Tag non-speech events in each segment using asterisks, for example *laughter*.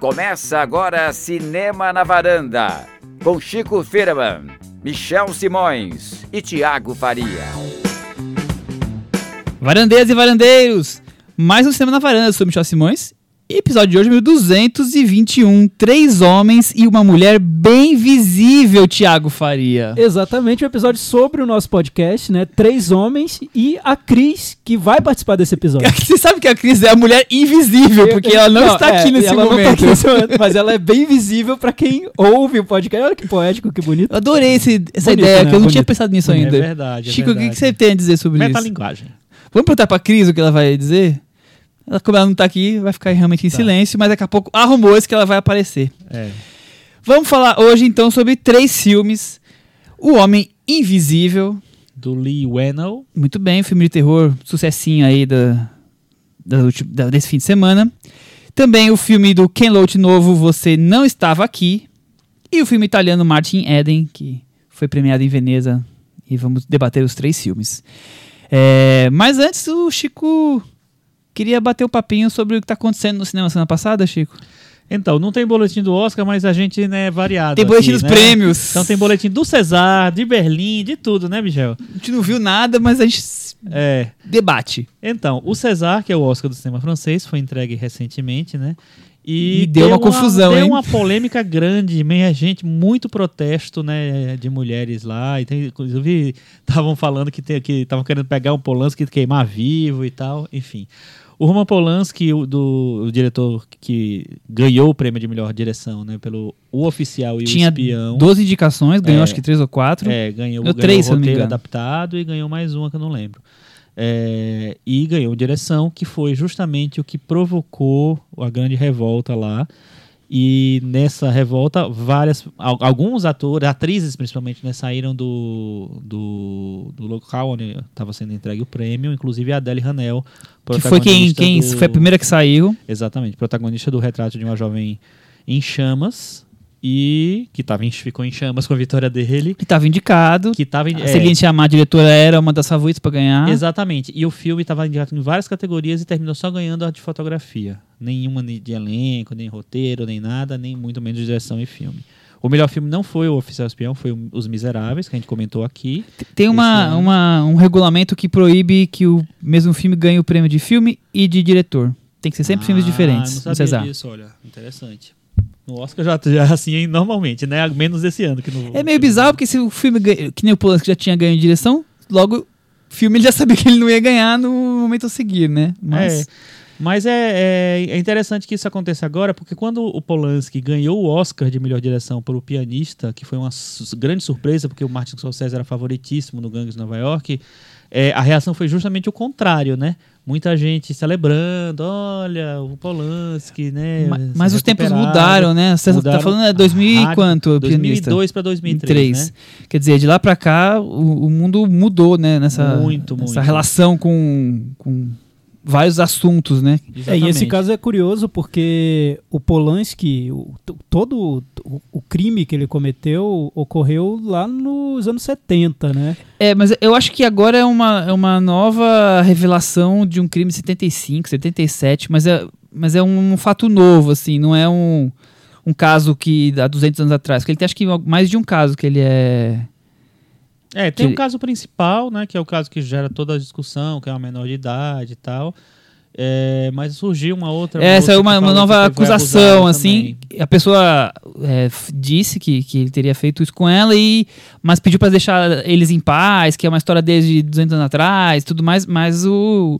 Começa agora Cinema na Varanda, com Chico Firman, Michel Simões e Tiago Faria. Varandeiras e varandeiros, mais um Cinema na Varanda, eu sou Michel Simões Episódio de hoje, 1221. Três homens e uma mulher bem visível, Tiago Faria. Exatamente, um episódio sobre o nosso podcast, né? Três homens e a Cris, que vai participar desse episódio. *laughs* Você sabe que a Cris é a mulher invisível, porque ela não, não está é, aqui nesse ela momento. Não tá aqui nesse momento. *laughs* Mas ela é bem visível para quem ouve o podcast. Olha que poético, que bonito. Eu adorei esse, essa Bonito, ideia, né? que eu não Bonito. tinha pensado nisso ainda. É verdade. É Chico, verdade. o que você tem a dizer sobre Meta isso? linguagem. Vamos perguntar pra Cris o que ela vai dizer? Ela, como ela não tá aqui, vai ficar realmente em tá. silêncio, mas daqui a pouco arrumou esse que ela vai aparecer. É. Vamos falar hoje então sobre três filmes. O Homem Invisível. Do Lee Whannell. Muito bem, filme de terror, sucessinho aí da, da, da, desse fim de semana. Também o filme do Ken Loach novo, Você Não Estava Aqui. E o filme italiano Martin Eden, que foi premiado em Veneza. E vamos debater os três filmes. É, mas antes, o Chico Queria bater o papinho sobre o que está acontecendo no cinema semana passada, Chico. Então, não tem boletim do Oscar, mas a gente né, é variado. Tem boletim aqui, dos né? prêmios. Então tem boletim do Cesar, de Berlim, de tudo, né, Michel? A gente não viu nada, mas a gente é. debate. Então, o Cesar, que é o Oscar do cinema francês, foi entregue recentemente, né? E, e deu, deu, uma confusão, deu hein? Deu uma polêmica grande, meia gente, muito protesto, né, de mulheres lá. E tem, inclusive, estavam falando que estavam que querendo pegar um Polanski e queimar vivo e tal, enfim. O Roman Polanski, o, do, o diretor que ganhou o prêmio de melhor direção, né? Pelo O Oficial e Tinha o Espião. 12 indicações, ganhou é, acho que três ou quatro. É, ganhou, ganhou três, o roteiro adaptado e ganhou mais uma que eu não lembro. É, e ganhou direção, que foi justamente o que provocou a grande revolta lá. E nessa revolta, várias, alguns atores, atrizes principalmente, né, saíram do, do, do local onde estava sendo entregue o prêmio, inclusive a Adele Hanel. Que foi quem, quem do, foi a primeira que saiu. Exatamente, protagonista do retrato de uma jovem em chamas, e que tava em, ficou em chamas com a vitória dele. Que estava indicado. Que tava, a é, seguinte chamar a diretora era uma das favoritas para ganhar. Exatamente. E o filme estava indicado em várias categorias e terminou só ganhando a de fotografia. Nenhuma de elenco, nem roteiro, nem nada, nem muito menos de direção e filme. O melhor filme não foi o Oficial Espião, foi Os Miseráveis, que a gente comentou aqui. Tem uma, uma, um regulamento que proíbe que o mesmo filme ganhe o prêmio de filme e de diretor. Tem que ser sempre ah, filmes diferentes. Não sabia disso, olha. Interessante. No Oscar já, já é *laughs* assim normalmente, né? Menos esse ano. que no, É meio bizarro, porque se o filme, que nem o Polanski já tinha ganho direção, logo o filme ele já sabia que ele não ia ganhar no momento a seguir, né? Mas... É. Mas é, é, é, interessante que isso aconteça agora, porque quando o Polanski ganhou o Oscar de melhor direção para o pianista, que foi uma grande surpresa, porque o Martin Scorsese era favoritíssimo no Gangues de Nova York, é, a reação foi justamente o contrário, né? muita gente celebrando, olha, o Polanski, né? Mas, mas os tempos mudaram, né? Você está falando é 2000 e quanto, 2002 para 2003, né? Quer dizer, de lá para cá o, o, mundo mudou, né? Nessa, muito, nessa muito. relação com, com vários assuntos, né? É, e esse caso é curioso porque o Polanski, o, todo o, o, crime que ele cometeu ocorreu lá nos anos 70, né? É, mas eu acho que agora é uma, é uma nova revelação de um crime de 75, 77, mas é, mas é um, um fato novo, assim, não é um, um caso que há 200 anos atrás, porque ele tem acho que mais de um caso que ele é é, tem que... um caso principal, né, que é o caso que gera toda a discussão, que é uma menor de idade e tal. É, mas surgiu uma outra. Essa é uma, uma nova acusação, assim. A pessoa é, disse que, que ele teria feito isso com ela, e, mas pediu para deixar eles em paz, que é uma história desde 200 anos atrás tudo mais, mas o,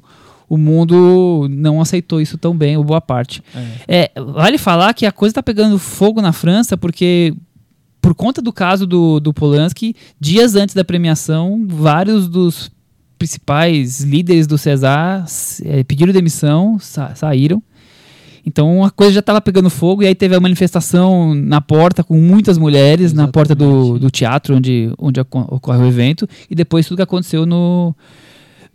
o mundo não aceitou isso tão bem, ou boa parte. É. É, vale falar que a coisa está pegando fogo na França, porque por conta do caso do, do Polanski, dias antes da premiação, vários dos principais líderes do César é, pediram demissão, sa saíram. Então a coisa já estava pegando fogo e aí teve a manifestação na porta com muitas mulheres, Exatamente. na porta do, do teatro onde, onde ocorre o evento, e depois tudo que aconteceu no,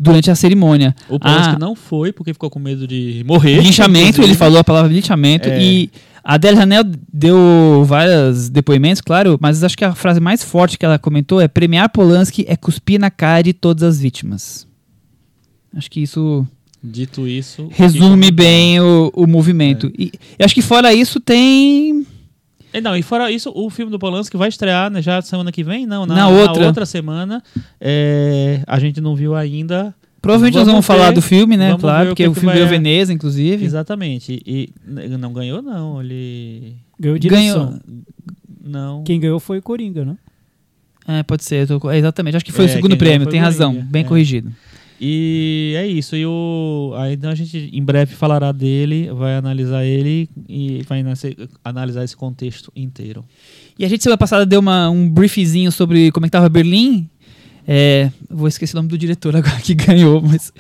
durante a cerimônia. O Polanski ah, não foi porque ficou com medo de morrer. Linchamento, ele falou a palavra linchamento é. e a Adele Hanel deu vários depoimentos, claro, mas acho que a frase mais forte que ela comentou é premiar Polanski é cuspir na cara de todas as vítimas. Acho que isso Dito isso. Resume bem o, o movimento. É. E eu acho que fora isso tem. É, não, e fora isso, o filme do Polanski vai estrear né, já semana que vem? Não, na, na outra. Na outra semana. É, a gente não viu ainda. Provavelmente vamos nós vamos ver, falar do filme, né? Claro, porque o, o filme ganhou Veneza, inclusive. Exatamente. E não ganhou, não. Ele. Ganhou direção. Ganhou. Não. Quem ganhou foi o Coringa, não? É, pode ser. Tô, exatamente. Acho que foi é, o segundo prêmio, tem razão. Bem é. corrigido. E é isso. E o, aí então a gente em breve falará dele, vai analisar ele e vai analisar esse contexto inteiro. E a gente semana passada deu uma, um briefzinho sobre como é que tava Berlim. É, vou esquecer o nome do diretor *laughs* agora que ganhou, mas,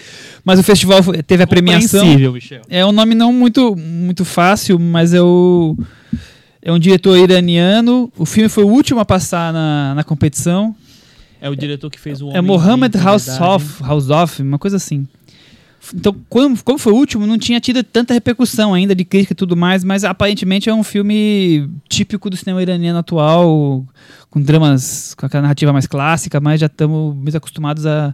mas o festival teve a premiação. Michel. É um nome não muito, muito fácil, mas é o é um diretor iraniano. O filme foi o último a passar na, na competição. É o diretor que fez o É Mohamed Houseoff, Houseoff, uma coisa assim. Então, como, como foi o último, não tinha tido tanta repercussão ainda de crítica e tudo mais, mas aparentemente é um filme típico do cinema iraniano atual, com dramas, com aquela narrativa mais clássica, mas já estamos mais acostumados a,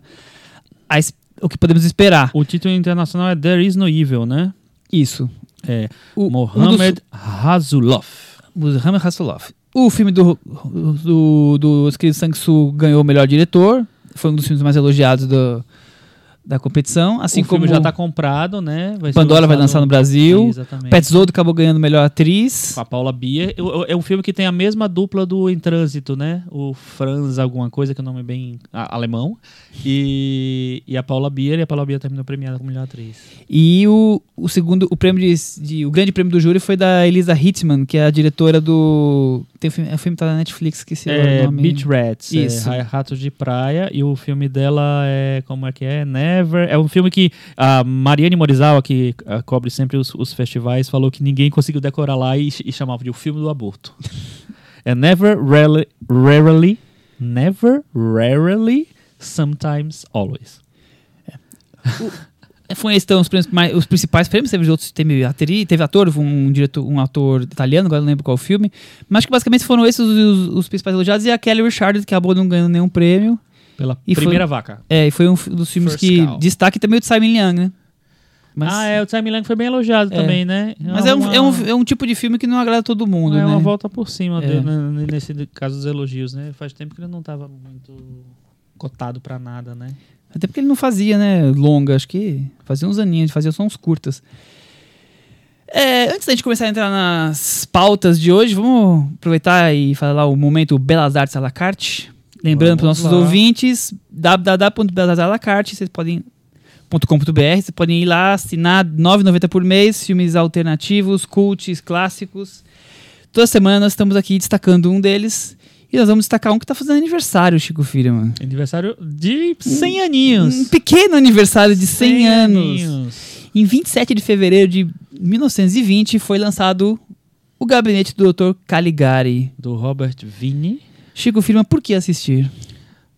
a, o que podemos esperar. O título internacional é There Is No Evil, né? Isso. É o, Mohamed um Hazulov. Mohamed Hazulov. O filme do, do, do Os Queridos Sang-Soo ganhou o melhor diretor. Foi um dos filmes mais elogiados do, da competição. Assim o como filme já está comprado, né? Vai Pandora vai lançar no Brasil. Petzold acabou ganhando melhor atriz. Com a Paula Bia. É um filme que tem a mesma dupla do Em Trânsito, né? O Franz alguma coisa, que é o nome é bem alemão. E, e a Paula Bia. E a Paula Bia terminou premiada como melhor atriz. E o, o segundo, o prêmio de, de, O grande prêmio do júri foi da Elisa Hittman, que é a diretora do. Tem um filme, é o filme tá na Netflix, esqueci é, o nome. Beach Rats. Isso. É, Ratos de Praia. E o filme dela é. Como é que é? Never. É um filme que a Mariane Morizawa, que uh, cobre sempre os, os, festivais, falou que ninguém conseguiu decorar lá e, e chamava de o filme do aborto. é Never, rarely, rarely, never, rarely, sometimes, always. É. foi então os, mais, os principais prêmios, teve outros, teve, atri, teve ator, um diretor, um ator italiano, agora não lembro qual filme, mas que basicamente foram esses os, os, os principais elogiados e a Kelly Richard, que acabou não ganhando nenhum prêmio. Pela e primeira foi, vaca. É, e foi um dos filmes First que cow. destaque também o de Simon Young, né? Mas, ah, é, o Simon Young foi bem elogiado é. também, né? É Mas é, um, é, um, é um tipo de filme que não agrada todo mundo, é né? Uma volta por cima é. dele, né? nesse caso dos elogios, né? Faz tempo que ele não estava muito cotado para nada, né? Até porque ele não fazia, né, longa, acho que fazia uns aninhos, fazia só uns curtas. É, antes da gente começar a entrar nas pautas de hoje, vamos aproveitar e falar o momento Belas Artes à la carte. Lembrando para os nossos lá. ouvintes, www.belasartes.com.br, vocês podem vocês podem ir lá, assinar R$ 9,90 por mês, filmes alternativos, cults, clássicos. Toda semana nós estamos aqui destacando um deles. E nós vamos destacar um que está fazendo aniversário, Chico Filho, mano. Aniversário de 100 aninhos. Um pequeno aniversário de 100, 100 anos. Aninhos. Em 27 de fevereiro de 1920 foi lançado O Gabinete do Dr. Caligari. Do Robert Vini. Chico Firma, por que assistir?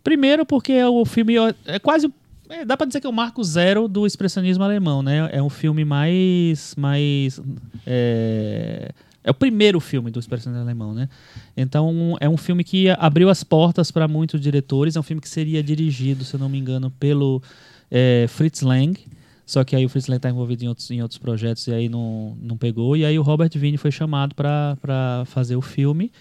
Primeiro porque o filme é quase é, dá para dizer que é o marco zero do expressionismo alemão, né? É um filme mais mais é, é o primeiro filme do expressionismo alemão, né? Então é um filme que abriu as portas para muitos diretores. É um filme que seria dirigido, se eu não me engano, pelo é, Fritz Lang. Só que aí o Fritz Lang está envolvido em outros, em outros projetos e aí não, não pegou. E aí o Robert Vine foi chamado para fazer o filme.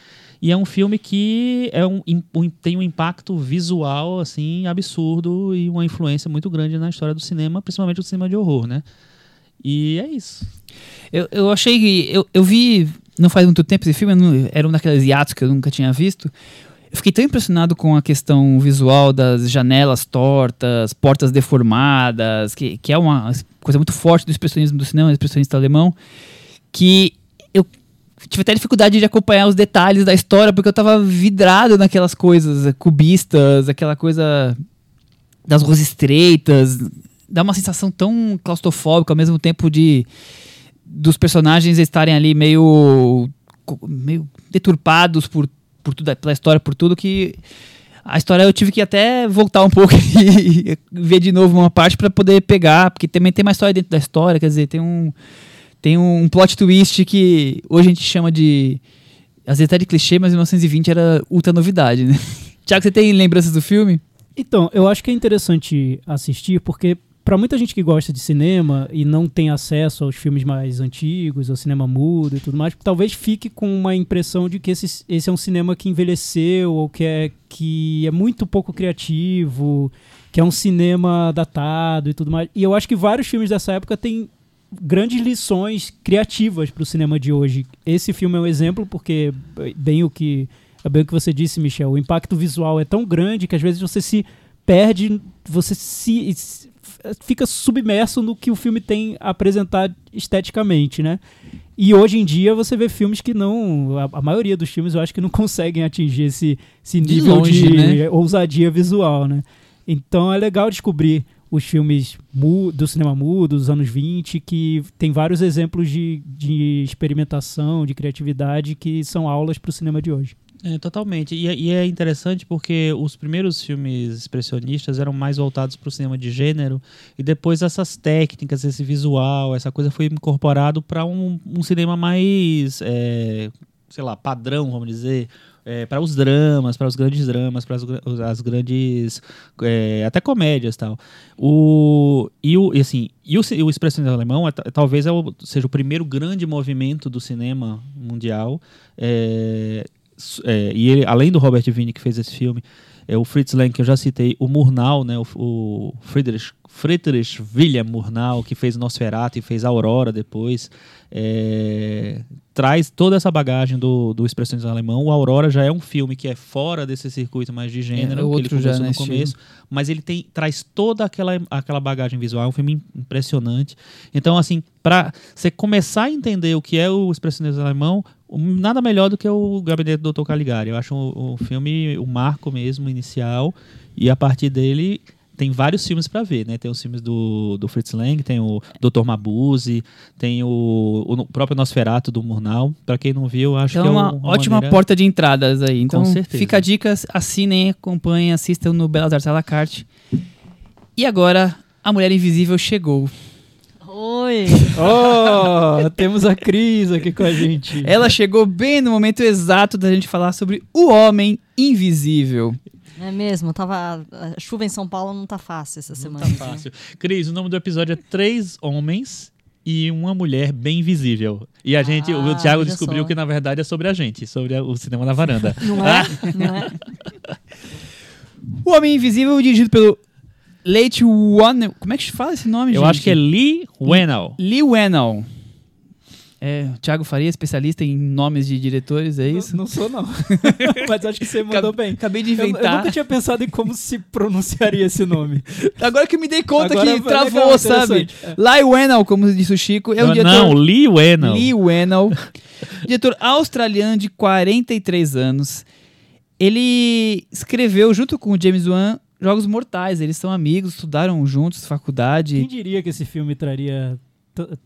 E é um filme que é um, um, tem um impacto visual assim absurdo e uma influência muito grande na história do cinema, principalmente o cinema de horror, né? E é isso. Eu, eu achei que. Eu, eu vi não faz muito tempo esse filme, era um daqueles hiatos que eu nunca tinha visto. Eu fiquei tão impressionado com a questão visual das janelas tortas, portas deformadas, que, que é uma coisa muito forte do expressionismo do cinema, do expressionista alemão, que eu tive até dificuldade de acompanhar os detalhes da história, porque eu tava vidrado naquelas coisas cubistas, aquela coisa das ruas estreitas. Dá uma sensação tão claustrofóbica ao mesmo tempo de dos personagens estarem ali meio meio deturpados por, por tudo, pela história, por tudo que a história eu tive que até voltar um pouco *laughs* e ver de novo uma parte para poder pegar, porque também tem uma história dentro da história, quer dizer, tem um tem um plot twist que hoje a gente chama de. Às vezes até de clichê, mas em 1920 era ultra novidade, né? *laughs* Tiago, você tem lembranças do filme? Então, eu acho que é interessante assistir porque para muita gente que gosta de cinema e não tem acesso aos filmes mais antigos, ao cinema mudo e tudo mais, talvez fique com uma impressão de que esse, esse é um cinema que envelheceu ou que é, que é muito pouco criativo, que é um cinema datado e tudo mais. E eu acho que vários filmes dessa época têm grandes lições criativas para o cinema de hoje. Esse filme é um exemplo porque bem o que é bem o que você disse, Michel. O impacto visual é tão grande que às vezes você se perde, você se fica submerso no que o filme tem a apresentar esteticamente, né? E hoje em dia você vê filmes que não. A, a maioria dos filmes eu acho que não conseguem atingir esse, esse nível de, longe, de né? ousadia visual, né? Então é legal descobrir os filmes do cinema mudo dos anos 20, que tem vários exemplos de, de experimentação, de criatividade, que são aulas para o cinema de hoje. É, totalmente. E, é, e, é interessante porque os primeiros filmes expressionistas eram mais voltados para o cinema de gênero e depois essas técnicas, esse visual, essa coisa foi incorporado para um, um, cinema mais, é, sei lá, padrão, vamos dizer, é, para os dramas, para os grandes dramas, para as, as grandes é, até comédias tal. O e o e assim e o, o expressionismo alemão é, talvez é o, seja o primeiro grande movimento do cinema mundial. É, e ele, além do Robert Vini que fez esse filme, é o Fritz Lang que eu já citei, o Murnau, né, o, o Friedrich, Friedrich William Murnau, que fez Nosferatu e fez Aurora depois, é, traz toda essa bagagem do, do expressionismo alemão. O Aurora já é um filme que é fora desse circuito mais de gênero, é, que ele começou no começo, mas ele tem, traz toda aquela, aquela bagagem visual, é um filme impressionante. Então, assim, para você começar a entender o que é o expressionismo alemão, nada melhor do que o Gabinete do Dr. Caligari. Eu acho o, o filme o marco mesmo inicial e a partir dele tem vários filmes para ver, né? Tem os filmes do, do Fritz Lang, tem o Dr. Mabuse, tem o, o próprio Nosferatu do Murnau. Para quem não viu, acho então, que é uma, uma ótima maneira... porta de entradas aí. Então, Com certeza. fica a dica, assinem, acompanhem, assistam no Belas Artes à la carte. E agora, A Mulher Invisível chegou. Oi! Oh, temos a Cris aqui com a gente. Ela chegou bem no momento exato da gente falar sobre o Homem Invisível. É mesmo, tava. A chuva em São Paulo não tá fácil essa semana. Não tá fácil. Cris, o nome do episódio é Três Homens e uma mulher bem visível. E a gente, ah, o Thiago descobriu só. que na verdade é sobre a gente, sobre a, o cinema na varanda. Não é? não é? *laughs* O Homem Invisível, dirigido pelo Late One. Como é que se fala esse nome, Eu gente? acho que é Lee Wennell. Lee Wennell. É, Thiago Faria, especialista em nomes de diretores, é isso? Não, não sou, não. *laughs* *laughs* Mas acho que você mandou bem. Acabei de inventar. Eu, eu, nunca tinha pensado em como se pronunciaria esse nome. *laughs* Agora que eu me dei conta Agora que travou, legal, sabe? É. Lee Wennell, como disse o Chico, é o não, diretor... Não, Lee Wennell. Lee Wennell. diretor australiano de 43 anos. Ele escreveu, junto com o James Wan, Jogos Mortais. Eles são amigos, estudaram juntos, faculdade. Quem diria que esse filme traria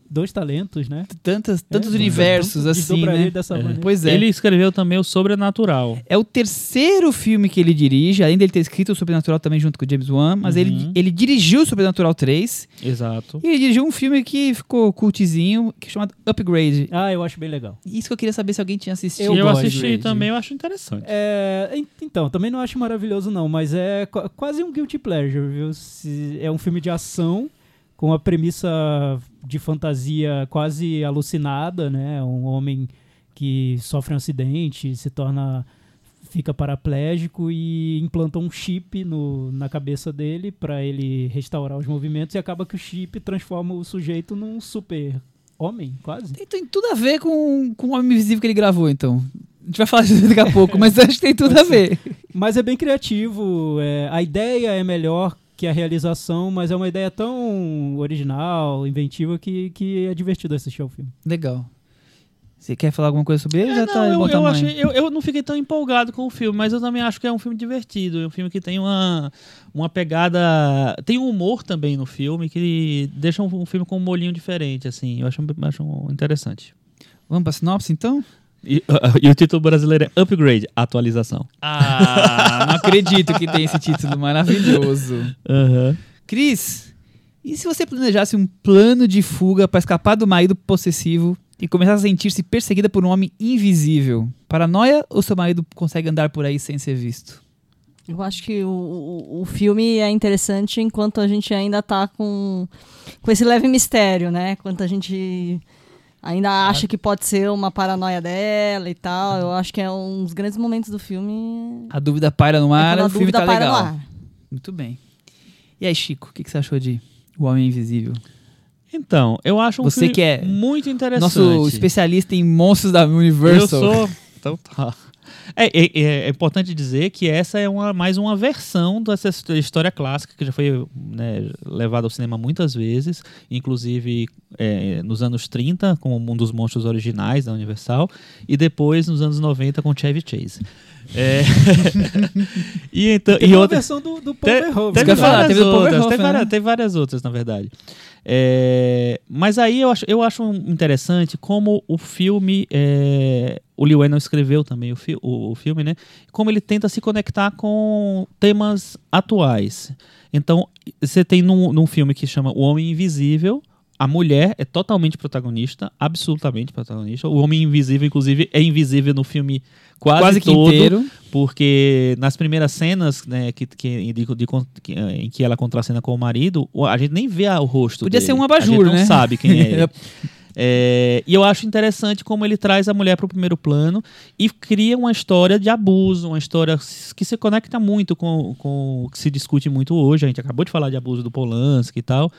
dois talentos, né? Tantas, é, tantos é, universos assim, né? Dessa é. Pois é. Ele escreveu também o Sobrenatural. É o terceiro filme que ele dirige, além dele ter escrito o Sobrenatural também junto com o James Wan, mas uhum. ele, ele dirigiu o Sobrenatural 3. Exato. E ele dirigiu um filme que ficou cultizinho, que é chamado Upgrade. Ah, eu acho bem legal. Isso que eu queria saber se alguém tinha assistido. Eu, eu assisti também, eu acho interessante. É, então, também não acho maravilhoso não, mas é quase um guilty pleasure, viu? Se é um filme de ação com a premissa de fantasia quase alucinada, né? Um homem que sofre um acidente, se torna fica paraplégico e implanta um chip no, na cabeça dele para ele restaurar os movimentos e acaba que o chip transforma o sujeito num super homem, quase. Tem, tem tudo a ver com, com o Homem Invisível que ele gravou, então. A gente vai falar disso daqui a pouco, mas acho que tem tudo a ver. Mas é bem criativo, é, a ideia é melhor que a realização, mas é uma ideia tão original, inventiva, que, que é divertido assistir ao filme. Legal. Você quer falar alguma coisa sobre ele? É, já não, tá eu, eu, achei, eu, eu, não fiquei tão empolgado com o filme, mas eu também acho que é um filme divertido. É um filme que tem uma, uma pegada. Tem um humor também no filme que deixa um, um filme com um molinho diferente, assim. Eu acho, acho interessante. Vamos pra sinopse então? E, uh, *laughs* e, o título brasileiro é Upgrade, atualização. Ah, não acredito que tem esse título maravilhoso. Uhum. Cris, e se você planejasse um plano de fuga para escapar do marido possessivo e começar a sentir-se perseguida por um homem invisível? Paranoia ou seu marido consegue andar por aí sem ser visto? Eu acho que o, o, filme é interessante enquanto a gente ainda tá com, com esse leve mistério, né? Enquanto a gente ainda acha que pode ser uma paranoia dela e tal. Eu acho que é um dos grandes momentos do filme. A dúvida paira no é ar, a o filme dúvida tá paira no legal. ar. Muito bem. E aí, Chico, o que, que você achou de O Homem Invisível? Então, eu acho um Você filme que é muito interessante. Nosso especialista em monstros da Universal. Eu sou. Então tá. *laughs* É, é- é- é importante dizer que essa é uma, mais uma versão dessa his- história clássica que já foi né, levada ao cinema muitas vezes, inclusive é, nos anos 30, como um dos monstros originais da Universal, e depois nos anos 90 com Chevy Chase. É, *laughs* e então, e uma outra, versão do, do Paul Te- Verhoeven. Teve falar, várias teve outras, Verhoeven, tem, várias, né? tem várias outras, na verdade. É, mas aí eu acho, eu acho interessante como o filme. é, o Lee Whannell escreveu também o, fi- o- o filme, né? Como ele tenta se conectar com temas atuais. Então, você tem num, num filme que chama O Homem Invisível. A mulher é totalmente protagonista, absolutamente protagonista. O Homem Invisível, inclusive, é invisível no filme quase, Quase que todo inteiro. porque nas primeiras cenas né, que, que, de- de- que- em que ela contracena com o marido, a gente nem vê a- o rosto Podia dele. ser um A abajur, gente não né? sabe quem é *laughs* ele. É, e eu acho interessante como ele traz a mulher para o primeiro plano e cria uma história de abuso, uma história que se conecta muito com, com o que se discute muito hoje. A gente acabou de falar de abuso do Polanski e tal.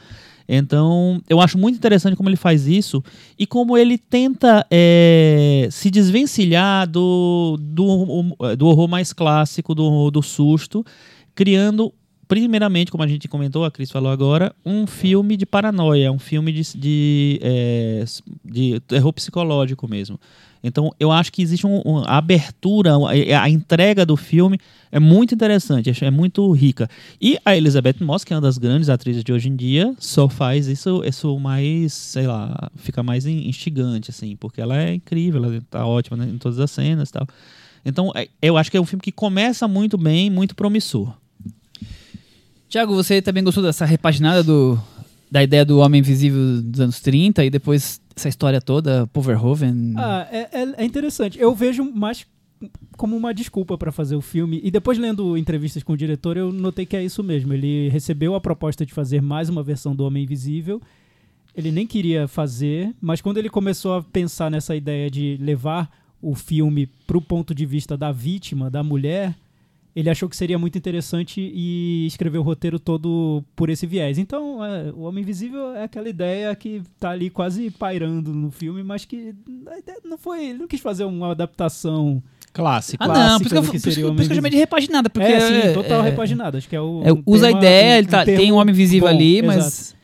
Então, eu acho muito interessante como ele faz isso e como ele tenta é, se desvencilhar do, do, do horror mais clássico, do, do susto, criando, primeiramente, como a gente comentou, a Cris falou agora, um filme de paranoia, um filme de, de, é, de terror psicológico mesmo. Então, eu acho que existe um, um- abertura, a, a entrega do filme é muito interessante, é muito rica. E a Elizabeth Moss, que é uma das grandes atrizes de hoje em dia, só faz isso, isso mais, sei lá, fica mais in- instigante, assim, porque ela é incrível, ela tá ótima né, em todas as cenas e tal. Então, é- eu acho que é um filme que começa muito bem, muito promissor. Tiago, você também gostou dessa repaginada do, da ideia do Homem Invisível dos anos 30 e depois essa história toda, Paul Verhoeven? Ah, é, é- é interessante. Eu vejo mais como uma desculpa para fazer o filme. E depois, lendo entrevistas com o diretor, eu notei que é isso mesmo. Ele recebeu a proposta de fazer mais uma versão do Homem Invisível. Ele nem queria fazer, mas quando ele começou a pensar nessa ideia de levar o filme para o ponto de vista da vítima, da mulher, ele achou que seria muito interessante e escreveu o roteiro todo por esse viés. Então, é, o Homem Invisível é aquela ideia que tá ali quase pairando no filme, mas que a ideia não foi. Ele não quis fazer uma adaptação. Clássico. ah, não, clássica por isso que eu, que por isso que chamei de repaginada, porque é, sim, total é, repaginado. Acho que é o. é, um usa tema- a ideia, ele um tá- tem um Homem Invisível bom, ali, exato.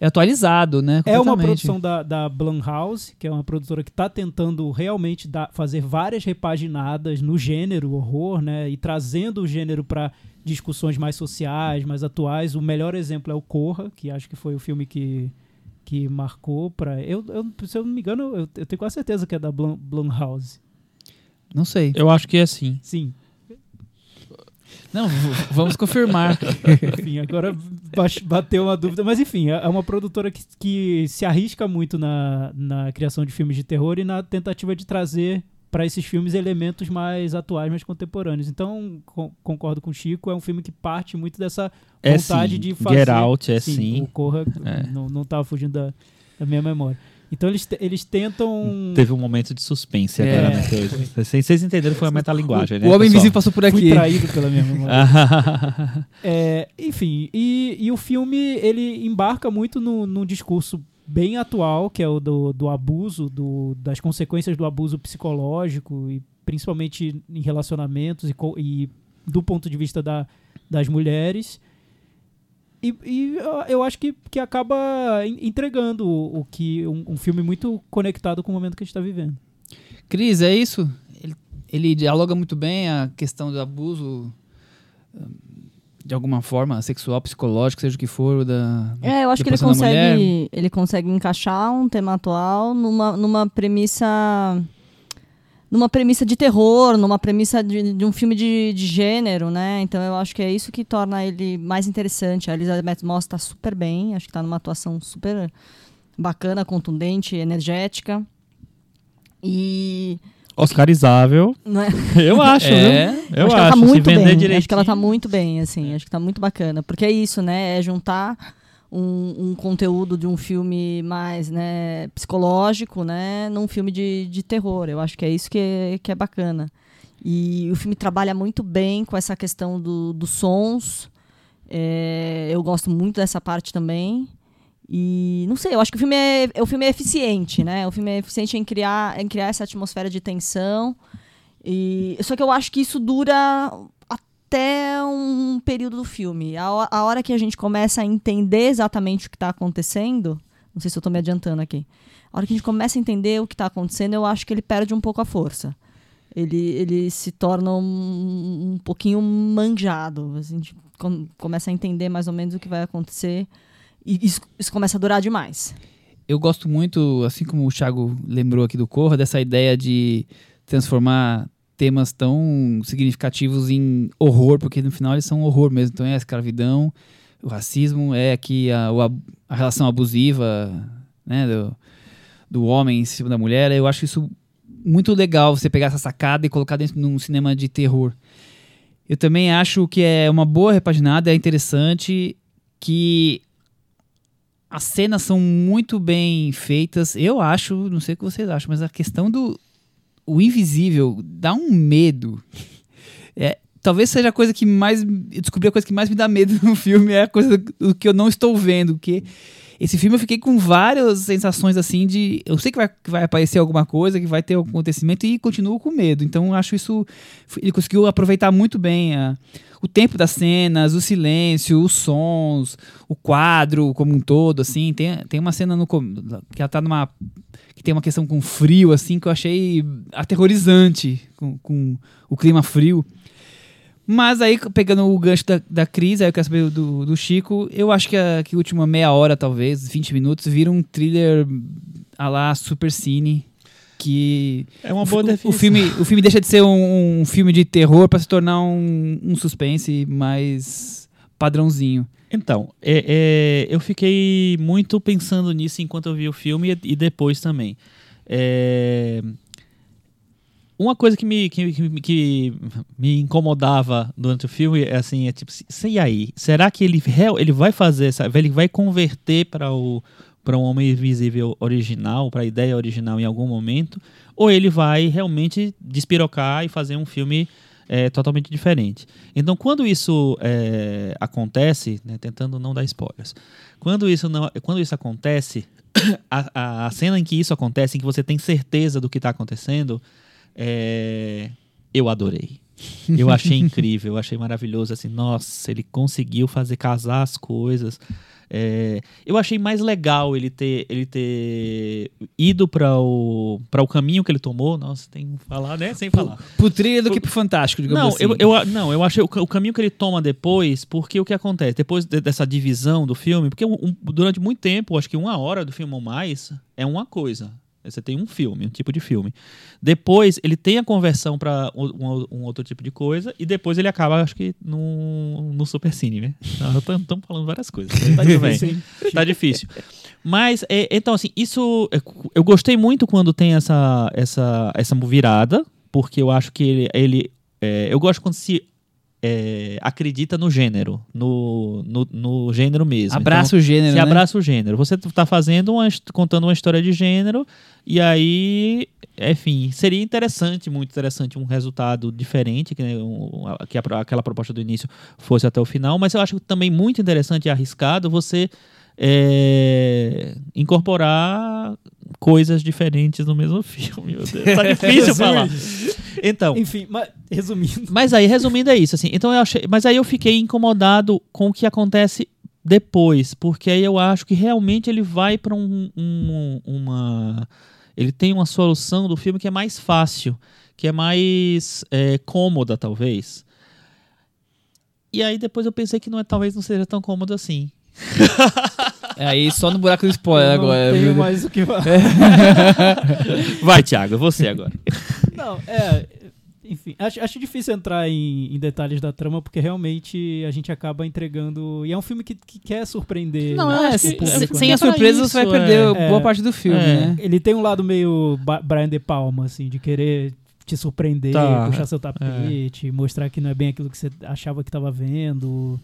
É atualizado, né? É uma produção da, da Blumhouse, que é uma produtora que está tentando realmente dar- fazer várias repaginadas no gênero horror, né? E trazendo o gênero para discussões mais sociais, mais atuais. O melhor exemplo é o Corra, que acho que foi o filme que, que marcou para. Eu, eu, se eu não me engano, eu, eu tenho quase certeza que é da Blum, Blumhouse. Não sei. Eu acho que é assim. Sim. Não, vamos confirmar. *laughs* Enfim, agora bate- bateu uma dúvida. Mas enfim, é é uma produtora que, que se arrisca muito na, na criação de filmes de terror e na tentativa de trazer para esses filmes elementos mais atuais, mais contemporâneos. Então, con- concordo com o Chico, é um filme que parte muito dessa É vontade sim. de fazer. Get Out é sim. sim. O Corra É. não, não tava fugindo da, da minha memória. Então eles, eles tentam. Teve um momento de suspense É, agora na coisa. Vocês, vocês entenderam foi a metalinguagem, né? o Homem? Invisível passou por Fui aqui. traído pela minha memória. *laughs* Ah, É, enfim, e, e o filme ele embarca muito no, num discurso bem atual, que é o do, do abuso, do, das consequências do abuso psicológico, e principalmente em relacionamentos e, e do ponto de vista da, das mulheres. E, e eu, acho que, que acaba en- entregando o, o que um, um filme muito conectado com o momento que a gente está vivendo. Cris, é isso? Ele, ele dialoga muito bem a questão do abuso hum, de alguma forma, sexual, psicológico, seja o que for, da. É, eu acho que ele consegue, ele consegue encaixar um tema atual numa, numa premissa numa premissa de terror, numa premissa de, de um filme de, de gênero, né? Então eu acho que é isso que torna ele mais interessante. A Elizabeth Moss está super bem, acho que está numa atuação super bacana, contundente, energética. E Oscarizável. Não é? *laughs* Eu acho, É. viu? Eu acho acho. que ela tá se muito bem. direitinho. Acho que ela tá muito bem, assim. Acho que tá muito bacana. Porque é isso, né? É juntar um, um conteúdo de um filme mais né, psicológico, né? Num filme de, de terror. Eu acho que é isso que é, que é bacana. E o filme trabalha muito bem com essa questão do, dos sons. É, eu gosto muito dessa parte também. E não sei, eu acho que o filme é, o filme é eficiente, né? O filme é eficiente em criar, em criar essa atmosfera de tensão. E, só que eu acho que isso dura até um período do filme. A, a hora que a gente começa a entender exatamente o que está acontecendo, não sei se eu estou me adiantando aqui. A hora que a gente começa a entender o que está acontecendo, eu acho que ele perde um pouco a força. Ele, ele se torna um, um pouquinho manjado. A gente com- começa a entender mais ou menos o que vai acontecer. E isso, isso começa a durar demais. Eu gosto muito, assim como o Thiago lembrou aqui do Corra, dessa ideia de transformar temas tão significativos em horror, porque no final eles são horror mesmo. Então é a escravidão, o racismo, é aqui a, a relação abusiva né, do, do homem em cima da mulher. Eu acho isso muito legal você pegar essa sacada e colocar dentro de um cinema de terror. Eu também acho que é uma boa repaginada, é interessante que as cenas são muito bem feitas. Eu acho, não sei o que vocês acham, mas a questão do o invisível dá um medo. É, talvez seja a coisa que mais eu descobri a coisa que mais me dá medo no filme é a coisa do que eu não estou vendo, que esse filme eu fiquei com várias sensações assim de eu sei que vai, que vai aparecer alguma coisa, que vai ter algum acontecimento e continuo com medo. Então acho isso ele conseguiu aproveitar muito bem a, o tempo das cenas, o silêncio, os sons, o quadro como um todo, assim. Tem, tem uma cena no que ela tá numa que tem uma questão com frio, assim, que eu achei aterrorizante com, com o clima frio. Mas aí, pegando o gancho da, da Cris, aí eu quero saber do, do Chico, eu acho que a, que a última meia hora, talvez, 20 minutos, vira um thriller a lá Super Cine, que É uma o, boa fi- definição. o filme O filme deixa de ser um, um filme de terror para se tornar um, um suspense mais padrãozinho. Então, é- é, eu fiquei muito pensando nisso enquanto eu vi o filme e, e depois também. É, uma coisa que me, que, que- que me incomodava durante o filme é assim, é tipo, se- e aí? Será que ele, ele vai fazer essa, ele vai converter para o para um homem invisível original, para a ideia original em algum momento, ou ele vai realmente despirocar e fazer um filme é, totalmente diferente. Então, quando isso é, acontece, né, tentando não dar spoilers, quando isso, não, quando isso acontece, *coughs* a, a- cena em que isso acontece, em que você tem certeza do que está acontecendo, é, eu adorei. Eu achei *laughs* incrível, eu achei maravilhoso. Assim, nossa, ele conseguiu fazer casar as coisas. É, eu achei mais legal ele ter, ele ter ido para o, o caminho que ele tomou. Nossa, tem que falar, né? Sem falar. Pro thriller do que pro fantástico, digamos Não, assim. eu, eu, não, eu achei o, o caminho que ele toma depois, porque o que acontece? Depois de- dessa divisão do filme, porque um- durante muito tempo, acho que uma hora do filme ou mais, é uma coisa. Você tem um filme, um tipo de filme. Depois ele tem a conversão para um, um outro tipo de coisa, e depois ele acaba, acho que, no, no Super Cine, né? Estamos falando várias coisas. Tá bem. *laughs* Tá difícil. Mas, é, então, assim, isso. é, Eu gostei muito quando tem essa, essa, essa virada, porque eu acho que ele. ele é, eu gosto quando se é, acredita no gênero, no, no, no gênero mesmo. Abraça Então, o gênero, se né? abraça o gênero. Você está fazendo uma, contando uma história de gênero, e aí, enfim, seria interessante, muito interessante, um resultado diferente, que, né, um, que a aquela proposta do início fosse até o final, mas eu acho também muito interessante e arriscado você é, incorporar coisas diferentes no mesmo *laughs* filme. Meu Deus, tá difícil falar. Então, Enfim, mas, resumindo. mas aí, resumindo, é isso. Assim, então eu achei, mas aí eu fiquei incomodado com o que acontece depois, porque aí eu acho que realmente ele vai para um, um- uma. Ele tem uma solução do filme que é mais fácil, que é mais é, cômoda, talvez. E aí depois eu pensei que não é, talvez não seja tão cômodo assim. *laughs* É aí só no buraco do spoiler não agora. tenho viu? mais o que falar. *laughs* Vai, Thiago, você agora. Não, é. Enfim, acho, acho difícil entrar em, em detalhes da trama, porque realmente a gente acaba entregando. E é um filme que, que quer surpreender. Não, é, É, acho que- público, se- né? sem é a surpresa você vai isso, perder é. boa É. parte do filme, É. né? Ele tem um lado meio Brian De Palma, assim, de querer te surpreender, Tá, puxar seu tapete, mostrar que não é bem aquilo que você achava que estava vendo,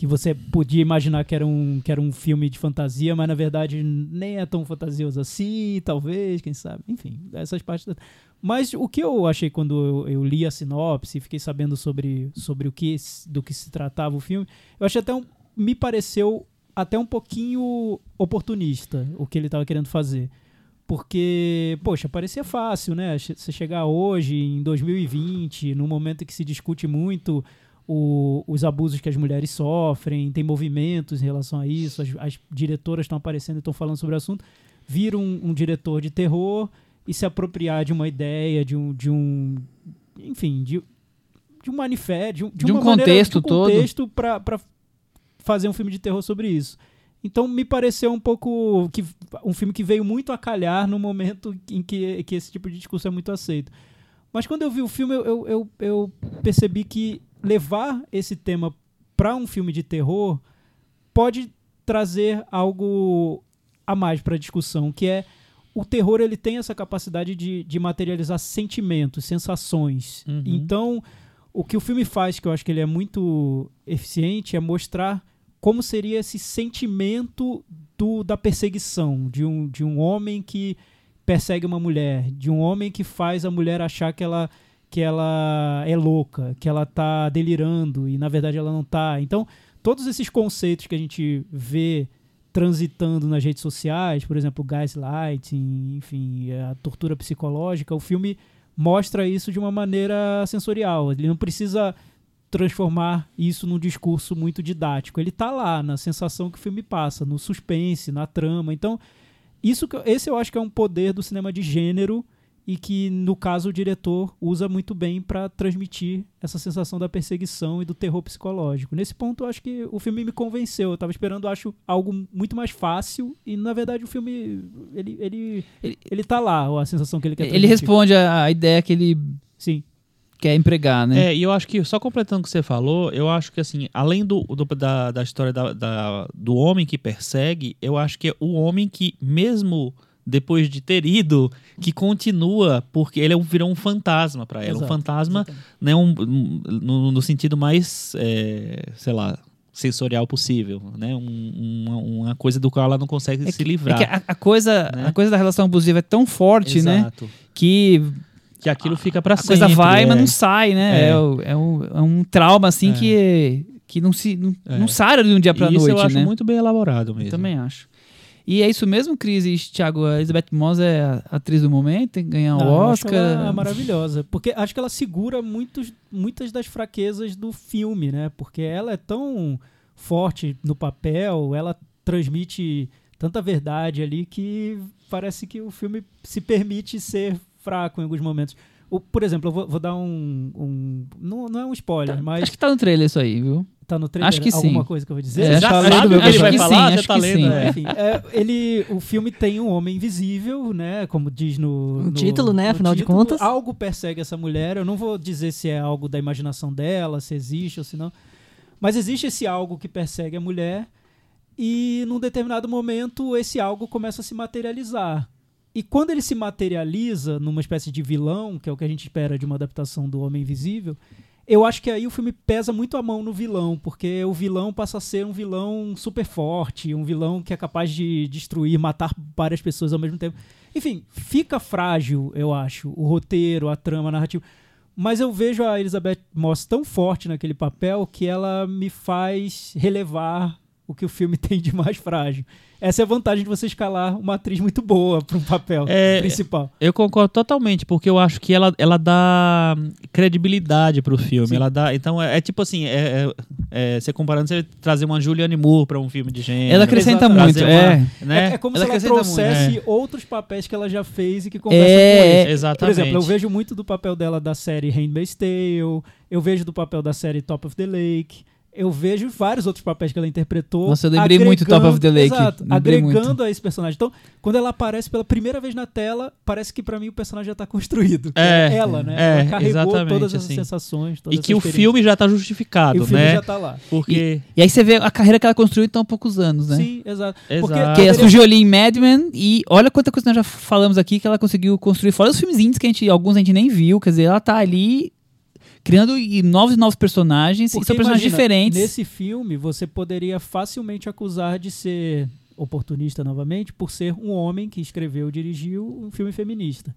que você podia imaginar que era, um, que era um filme de fantasia, mas na verdade nem é tão fantasioso assim, talvez, quem sabe. Enfim, essas partes. da- Mas o que eu achei quando eu, eu li a sinopse e fiquei sabendo sobre, sobre o que, do que se tratava o filme, eu achei até um, me pareceu até um pouquinho oportunista o que ele estava querendo fazer. Porque, poxa, parecia fácil, né? Você chegar hoje, em 2020, num momento em que se discute muito o- os abusos que as mulheres sofrem, tem movimentos em relação a isso, as, as diretoras estão aparecendo e estão falando sobre o assunto, vir um, um diretor de terror e se apropriar de uma ideia, de um. De um enfim, de, de um manifesto, de, um- de De um maneira- contexto de um todo. contexto para fazer um filme de terror sobre isso. Então me pareceu um pouco que um filme que veio muito a calhar no momento em que, que esse tipo de discurso é muito aceito. Mas quando eu vi o filme, eu, eu, eu percebi que levar esse tema para um filme de terror pode trazer algo a mais para a discussão, que é o terror ele tem essa capacidade de, de materializar sentimentos, sensações. Uhum. Então, o que o filme faz, que eu acho que ele é muito eficiente, é mostrar como seria esse sentimento do, da perseguição de um, de um homem que persegue uma mulher, de um homem que faz a mulher achar que ela que ela é louca, que ela tá delirando e na verdade ela não tá. Então, todos esses conceitos que a gente vê transitando nas redes sociais, por exemplo, gaslighting, enfim, a tortura psicológica, o filme mostra isso de uma maneira sensorial. Ele não precisa transformar isso num discurso muito didático. Ele tá lá na sensação que o filme passa, no suspense, na trama. Então, isso esse eu acho que é um poder do cinema de gênero e que no caso o diretor usa muito bem para transmitir essa sensação da perseguição e do terror psicológico. Nesse ponto eu acho que o filme me convenceu. Eu tava esperando, acho, algo muito mais fácil e na verdade o filme ele ele Ele- ele tá lá, a sensação que ele quer Ele transmitir. responde a, a ideia que ele Sim. quer empregar, né? É, e eu acho que, só completando o que você falou, eu acho que, assim, além do, do- da, da história da, da- do homem que persegue, eu acho que é o homem que, mesmo depois de ter ido, que continua, porque ele é um- virou um fantasma pra ela. Exato, um fantasma, né, um, um- no, no sentido mais, é, sei lá, sensorial possível, né? Um- uma, uma coisa do qual ela não consegue É se que- livrar. É que a, a coisa, né? a coisa da relação abusiva é tão forte, né? Exato. Que Que aquilo fica pra a sempre. coisa vai, mas é. não sai, né? É. É, o- é um, é um trauma, assim, É. que, que não se não, É. não sara de um dia isso noite, eu acho né? muito bem elaborado Eu mesmo. também acho. E é isso mesmo, Cris e Thiago? A Elizabeth Moss é a atriz do momento, tem que ganhar o acho Oscar. ela maravilhosa. Porque acho que ela segura muitos, muitas das fraquezas do filme, né? Porque ela é tão forte no papel, ela transmite tanta verdade ali que parece que o filme se permite ser fraco em alguns momentos. O, por exemplo, eu vou, vou dar um. um- não, não é um spoiler, mas Acho que tá no trailer isso aí, viu? tá no trailer acho que alguma sim. coisa que eu vou dizer. É, Você já tá sabe lendo o meu que ele vai falar, acho tá que sim. é. Enfim, é, ele, o filme tem um homem invisível, né? Como diz no, No título, né? no Afinal de título. contas. Algo persegue essa mulher. Eu não vou dizer se é algo da imaginação dela, se existe ou se não. Mas existe esse algo que persegue a mulher e num determinado momento esse algo começa a se materializar. E quando ele se materializa numa espécie de vilão, que é o que a gente espera de uma adaptação do Homem Invisível, eu acho que aí o filme pesa muito a mão no vilão, porque o vilão passa a ser um vilão super forte, um vilão que é capaz de destruir, matar várias pessoas ao mesmo tempo. Enfim, fica frágil, eu acho, o roteiro, a trama, a narrativa. Mas eu vejo a Elizabeth Moss tão forte naquele papel que ela me faz relevar o que o filme *laughs* tem de mais frágil. Essa é a vantagem de você escalar uma atriz muito boa para um papel É, principal. Eu concordo totalmente, porque eu acho que ela, ela dá credibilidade pro filme. Sim. Ela dá, então, é, é tipo assim, é, é- é, você comparando, você trazer uma Julianne Moore pra um filme de gênero. Ela acrescenta muito, trazer é. uma- né? É, é como Ela se ela acrescenta muito, trouxesse outros papéis que ela já fez e que conversam com É, ele. Exatamente. Por exemplo, eu vejo muito do papel dela da série Handmaid's Tale, eu vejo do papel da série Top of the Lake, eu vejo vários outros papéis que ela interpretou. Nossa, eu lembrei muito Top of the Lake. Exato, lembrei agregando muito. a esse personagem. Então, quando ela aparece pela primeira vez na tela, parece que pra mim o personagem já tá construído. que É, ela, né? é, ela carregou exatamente, todas essas assim. sensações. toda E que o filme já tá justificado, E o filme né? já tá lá. Porque. E aí você vê a carreira que ela construiu em tão poucos anos, né? Sim, exato. Exato. Porque Que ela surgiu ali em Mad Men e olha quanta coisa nós já falamos aqui que ela conseguiu construir. Fora os filmes indies que a gente, alguns a gente nem viu, quer dizer, ela tá ali criando e novos e novos personagens e Porque são personagens imagina, diferentes. Nesse filme, você poderia facilmente acusar de ser oportunista novamente por ser um homem que escreveu e dirigiu um filme feminista.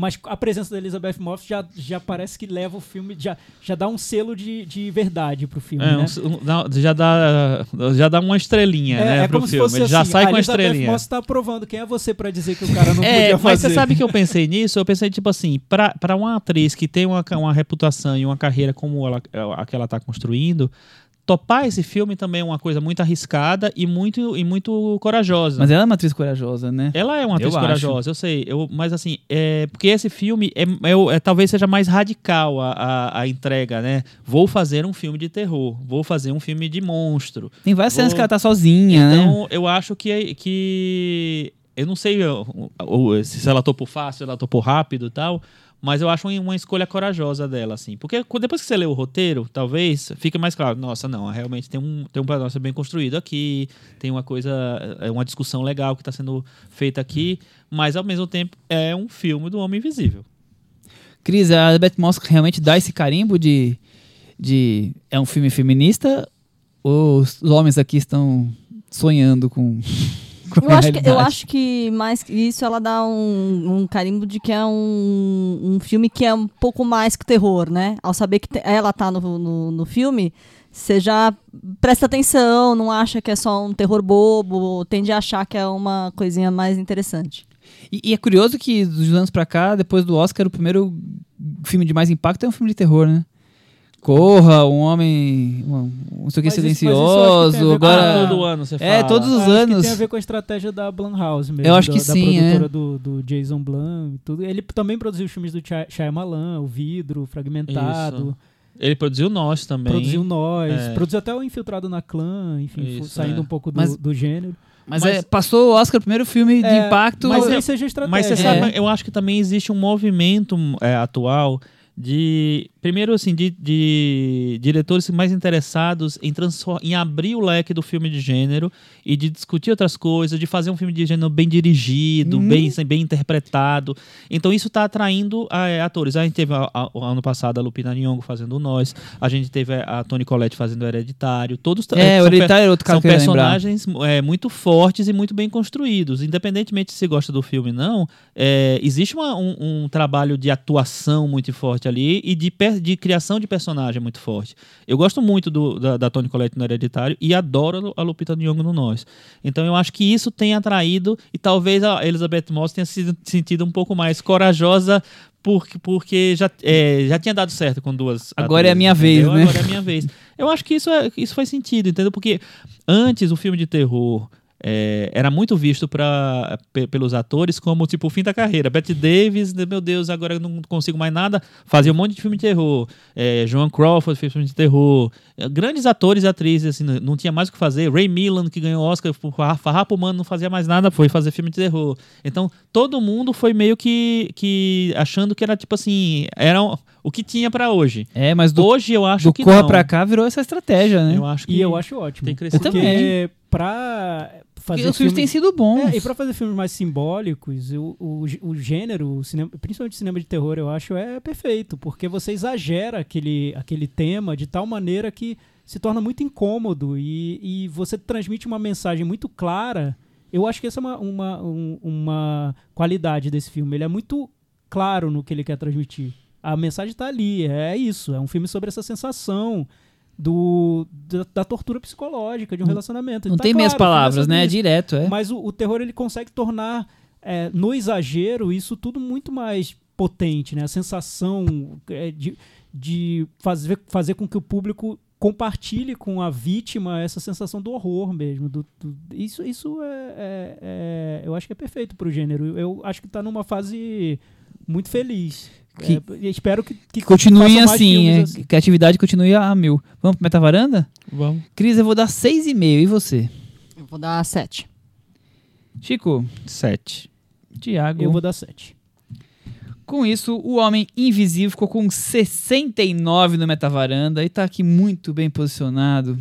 Mas a presença da Elizabeth Moss já, já parece que leva o filme, já, já dá um selo de, de verdade pro filme, É, né? um- já, dá, já dá uma estrelinha, É, né, é pro filme. assim, já sai a com a Elizabeth estrelinha. Moss tá aprovando. Quem é você pra dizer que o cara não É, podia mas fazer? você sabe que eu pensei nisso? Eu pensei, tipo assim, pra, pra uma atriz que tem uma, uma reputação e uma carreira como ela, a que ela tá construindo, topar esse filme também é uma coisa muito arriscada e muito, e muito corajosa. Mas ela é uma atriz corajosa, né? Ela é uma atriz Eu acho. corajosa, eu sei. Eu, mas assim, é, porque esse filme é, é é- talvez seja mais radical a, a, a entrega, né? Vou fazer um filme de terror, vou fazer um filme de monstro. Tem várias cenas Vou- que ela tá sozinha, né? Então, eu acho que, que eu não sei eu- eu- se ela topou fácil, se ela topou rápido e tal, mas eu acho uma, escolha corajosa dela, assim. Porque depois que você lê o roteiro, talvez, fica mais claro, nossa, não, realmente tem um, tem um negócio bem construído aqui, tem uma coisa, é uma discussão legal que está sendo feita aqui, mas ao mesmo tempo é um filme do Homem Invisível. Cris, a Elizabeth Moss realmente dá esse carimbo de, de é um filme feminista ou os homens aqui estão sonhando com Eu acho, que, eu acho que mais que isso ela dá um, um carimbo de que é um, um filme que é um pouco mais que terror, né? Ao saber que te- ela tá no, no, no filme, você já presta atenção, não acha que é só um terror bobo, tende a achar que é uma coisinha mais interessante. E, e é curioso que dos anos pra cá, depois do Oscar, o primeiro filme de mais impacto é um filme de terror, né? Corra, um homem. Um, um sei o que isso- isso silencioso. Agora. a- todo ano você fala. É, todos os Acho que anos. tem a ver com a estratégia da Blumhouse mesmo. Eu acho da, que da sim, produtora é. do, do Jason Blum e tudo. Ele também produziu os filmes do Shy- Shyamalan, O Vidro, Fragmentado. Ele produziu Nós também. Produziu Nós. É. Produziu até o Infiltrado na Clã, enfim, Isso, saindo é. um pouco do, Mas- do gênero. Mas, Mas- é, passou o Oscar, o primeiro filme de É, impacto. Mas eu- seja estratégia. Mas você É. sabe, eu acho que também existe um movimento é, atual de primeiro assim de, de diretores mais interessados em em abrir o leque do filme de gênero e de discutir outras coisas, de fazer um filme de gênero bem dirigido, Uhum. bem bem interpretado. Então isso está atraindo ah, é, atores. A gente teve a- a- o ano passado a Lupita Nyong'o fazendo o Nós, a gente teve a Toni Collette fazendo o Hereditário. Todos é, são o Hereditário é outro são personagens é, muito fortes e muito bem construídos. Independentemente se gosta do filme ou não, é, existe uma- um, um trabalho de atuação muito forte ali e de, per- de criação de personagem muito forte. Eu gosto muito do, da, da Toni Collette no Hereditário e adoro a Lu- a Lupita Nyong'o no Nós. Então eu acho que isso tem atraído e talvez a Elizabeth Moss tenha sido sentido um pouco mais corajosa porque, porque já, é, já tinha dado certo com duas. Agora é a minha vez, entendeu? né? Agora é a minha vez. Eu acho que isso, é, isso faz sentido, entendeu? Porque antes o filme de terror é, era muito visto pra, pe- pelos atores como tipo o fim da carreira. Bette Davis, meu Deus, agora eu não consigo mais nada. Fazia um monte de filme de terror. É, Joan Crawford fez filme de terror. É, grandes atores e atrizes, assim, não- não tinha mais o que fazer. Ray Milland, que ganhou Oscar por Farra- Farrapo Humano, não fazia mais nada, foi fazer filme de terror. Então, todo mundo foi meio que, que achando que era tipo assim, era o- que tinha pra hoje. É, mas do, Hoje eu acho do que Corra não. pra cá virou essa estratégia, né? Eu acho que E eu acho ótimo. tem crescido. Eu também. pra Porque fazer os filmes têm sido bons. É, e pra fazer filmes mais simbólicos, o, o, o gênero, o cinema, principalmente cinema de terror, eu acho, é perfeito. Porque você exagera aquele, aquele tema de tal maneira que se torna muito incômodo e, e você transmite uma mensagem muito clara. Eu acho que essa é uma, uma, um- uma qualidade desse filme. Ele é muito claro no que ele quer transmitir. A mensagem tá ali, é isso. É um filme sobre essa sensação do, da, da tortura psicológica de um relacionamento. Não Tá tem claro, o palavras, né? É direto, é. Mas o, o terror ele consegue tornar é, no exagero isso tudo muito mais potente, né? A sensação é, de, de fazer, fazer com que o público compartilhe com a vítima essa sensação do horror mesmo. Do, do- isso isso é, é- é- eu acho que é perfeito pro gênero. Eu acho que tá numa fase muito feliz. Que- É, espero que, que Continue assim, é, assim. que a atividade continue a mil. Vamos pro Metavaranda? Vamos. Cris, eu vou dar 6,5. E você? Eu vou dar sete. Chico, Sete. Tiago. Eu vou dar 7. Com isso, o Homem Invisível ficou com 69 no Metavaranda e tá aqui muito bem posicionado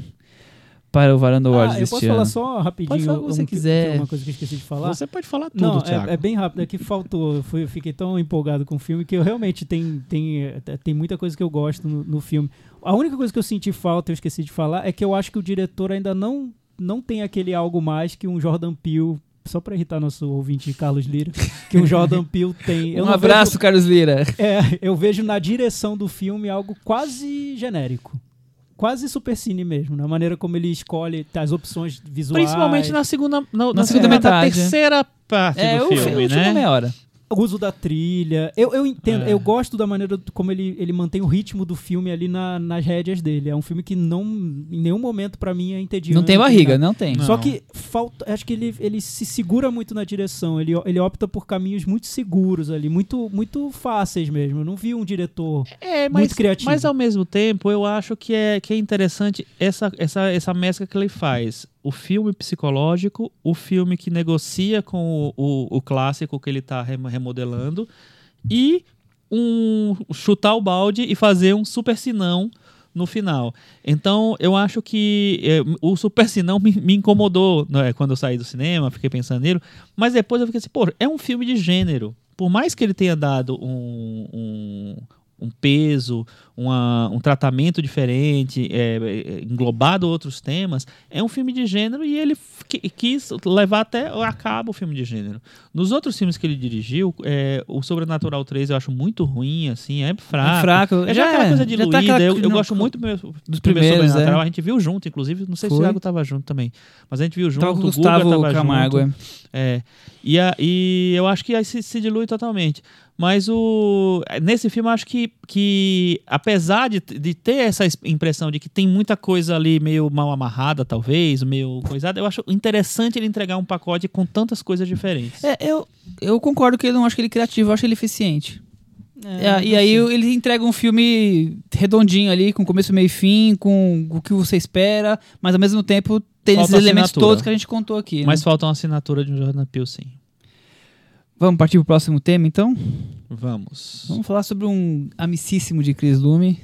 para o Varanda Awards Ah, eu deste posso ano. falar só rapidinho Pode falar o que você um- quiser. Uma coisa que eu esqueci de falar. Você pode falar tudo, Não, Thiago. é, é bem rápido, é que faltou. Eu, fui- eu fiquei tão empolgado com o filme que eu realmente tem, tem, tem muita coisa que eu gosto no, no filme. A única coisa que eu senti falta, eu esqueci de falar, é que eu acho que o diretor ainda não, não tem aquele algo mais que um Jordan Peele. Só pra irritar nosso ouvinte Carlos Lira, que um Jordan *laughs* Peele tem. Eu Um abraço, Carlos Lira. Vejo, é, eu vejo na direção do filme algo quase genérico. Quase super cine mesmo, na maneira como ele escolhe as opções visuais. Principalmente na segunda, na, na segunda segunda metade. terceira parte É, do o filme, filme, última né? meia hora. O uso da trilha. Eu, eu entendo, É. eu gosto da maneira do- como ele, ele mantém o ritmo do filme ali na- nas rédeas dele. É um filme que não, em nenhum momento, pra mim, é entediante. Não tem barriga, nada. não tem. Não. Só que falta, acho que ele, ele se segura muito na direção. Ele, ele opta por caminhos muito seguros ali, muito, muito fáceis mesmo. Eu não vi um diretor. É, mas, Muito criativo. mas ao mesmo tempo, eu acho que é, que é interessante essa, essa, essa mescla que ele faz. O filme psicológico, o filme que negocia com o, o, o clássico que ele está remodelando, e um chutar o balde e fazer um super sinão no final. Então, eu acho que é, o super sinão me, me incomodou né, quando eu saí do cinema, fiquei pensando nele, mas depois eu fiquei assim, pô, é um filme de gênero. Por mais que ele tenha dado um, um, um peso, uma- um tratamento diferente, é, é, englobado outros temas, é um filme de gênero e ele quis levar até a cabo o filme de gênero. Nos outros filmes que ele dirigiu, é, o Sobrenatural 3 eu acho muito ruim, assim, é fraco. É fraco. É já, aquela coisa diluída. tá aquela- eu, eu não, gosto muito do meu, do dos primeiro primeiros, Sobrenatural. é. A gente viu junto, inclusive. Não sei se Foi. o Thiago tava junto também. Mas a gente viu junto. Tava com o o Guga Gustavo tava Camargo. junto. é. É. E, a- e eu acho que aí se, se dilui totalmente. Mas o nesse filme eu acho que, que apesar de, de ter essa es- impressão de que tem muita coisa ali meio mal amarrada, talvez, meio coisada, eu acho interessante ele entregar um pacote com tantas coisas diferentes. É, eu, eu concordo que eu não acho que ele é criativo, eu acho ele eficiente. É, É, e aí ele entrega um filme redondinho ali, com começo, meio e fim, com o que você espera, mas ao mesmo tempo tem Falta esses elementos assinatura. todos que a gente contou aqui. né? Mas falta uma assinatura de um Jordan Peele, sim. Vamos partir pro próximo tema, então? Vamos. Vamos falar sobre um amicíssimo de Chris Lume.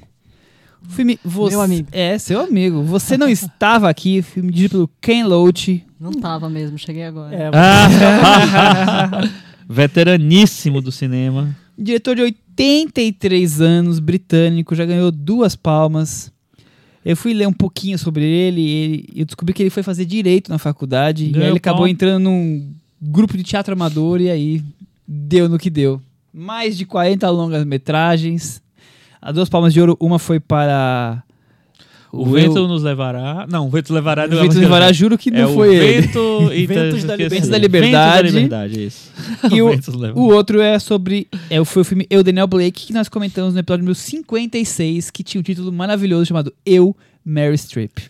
O filme Você... Meu amigo. É, seu amigo. Você não estava aqui, filme dirigido pelo Ken Loach. Não tava mesmo, cheguei agora. É, Ah, *laughs* veteraníssimo do cinema. Diretor de 83 anos, britânico, já ganhou duas palmas. Eu fui ler um pouquinho sobre ele e eu descobri que ele foi fazer direito na faculdade. e aí Ganhou ele acabou palma. entrando num grupo de teatro amador e aí deu no que deu. Mais de 40 longas metragens. As duas palmas de ouro, uma foi para. O, Eu- vento nos levará. Não, o vento nos levará. O Vento nos Levará, juro que não é foi o ele. vento, e Ventos da. Ventos da Liberdade. Ventos da Liberdade, isso. E o, o outro é sobre. É, foi o filme Eu, Daniel Blake, que nós comentamos no episódio número 56, que tinha um título maravilhoso chamado Eu, Mary Streep. *laughs*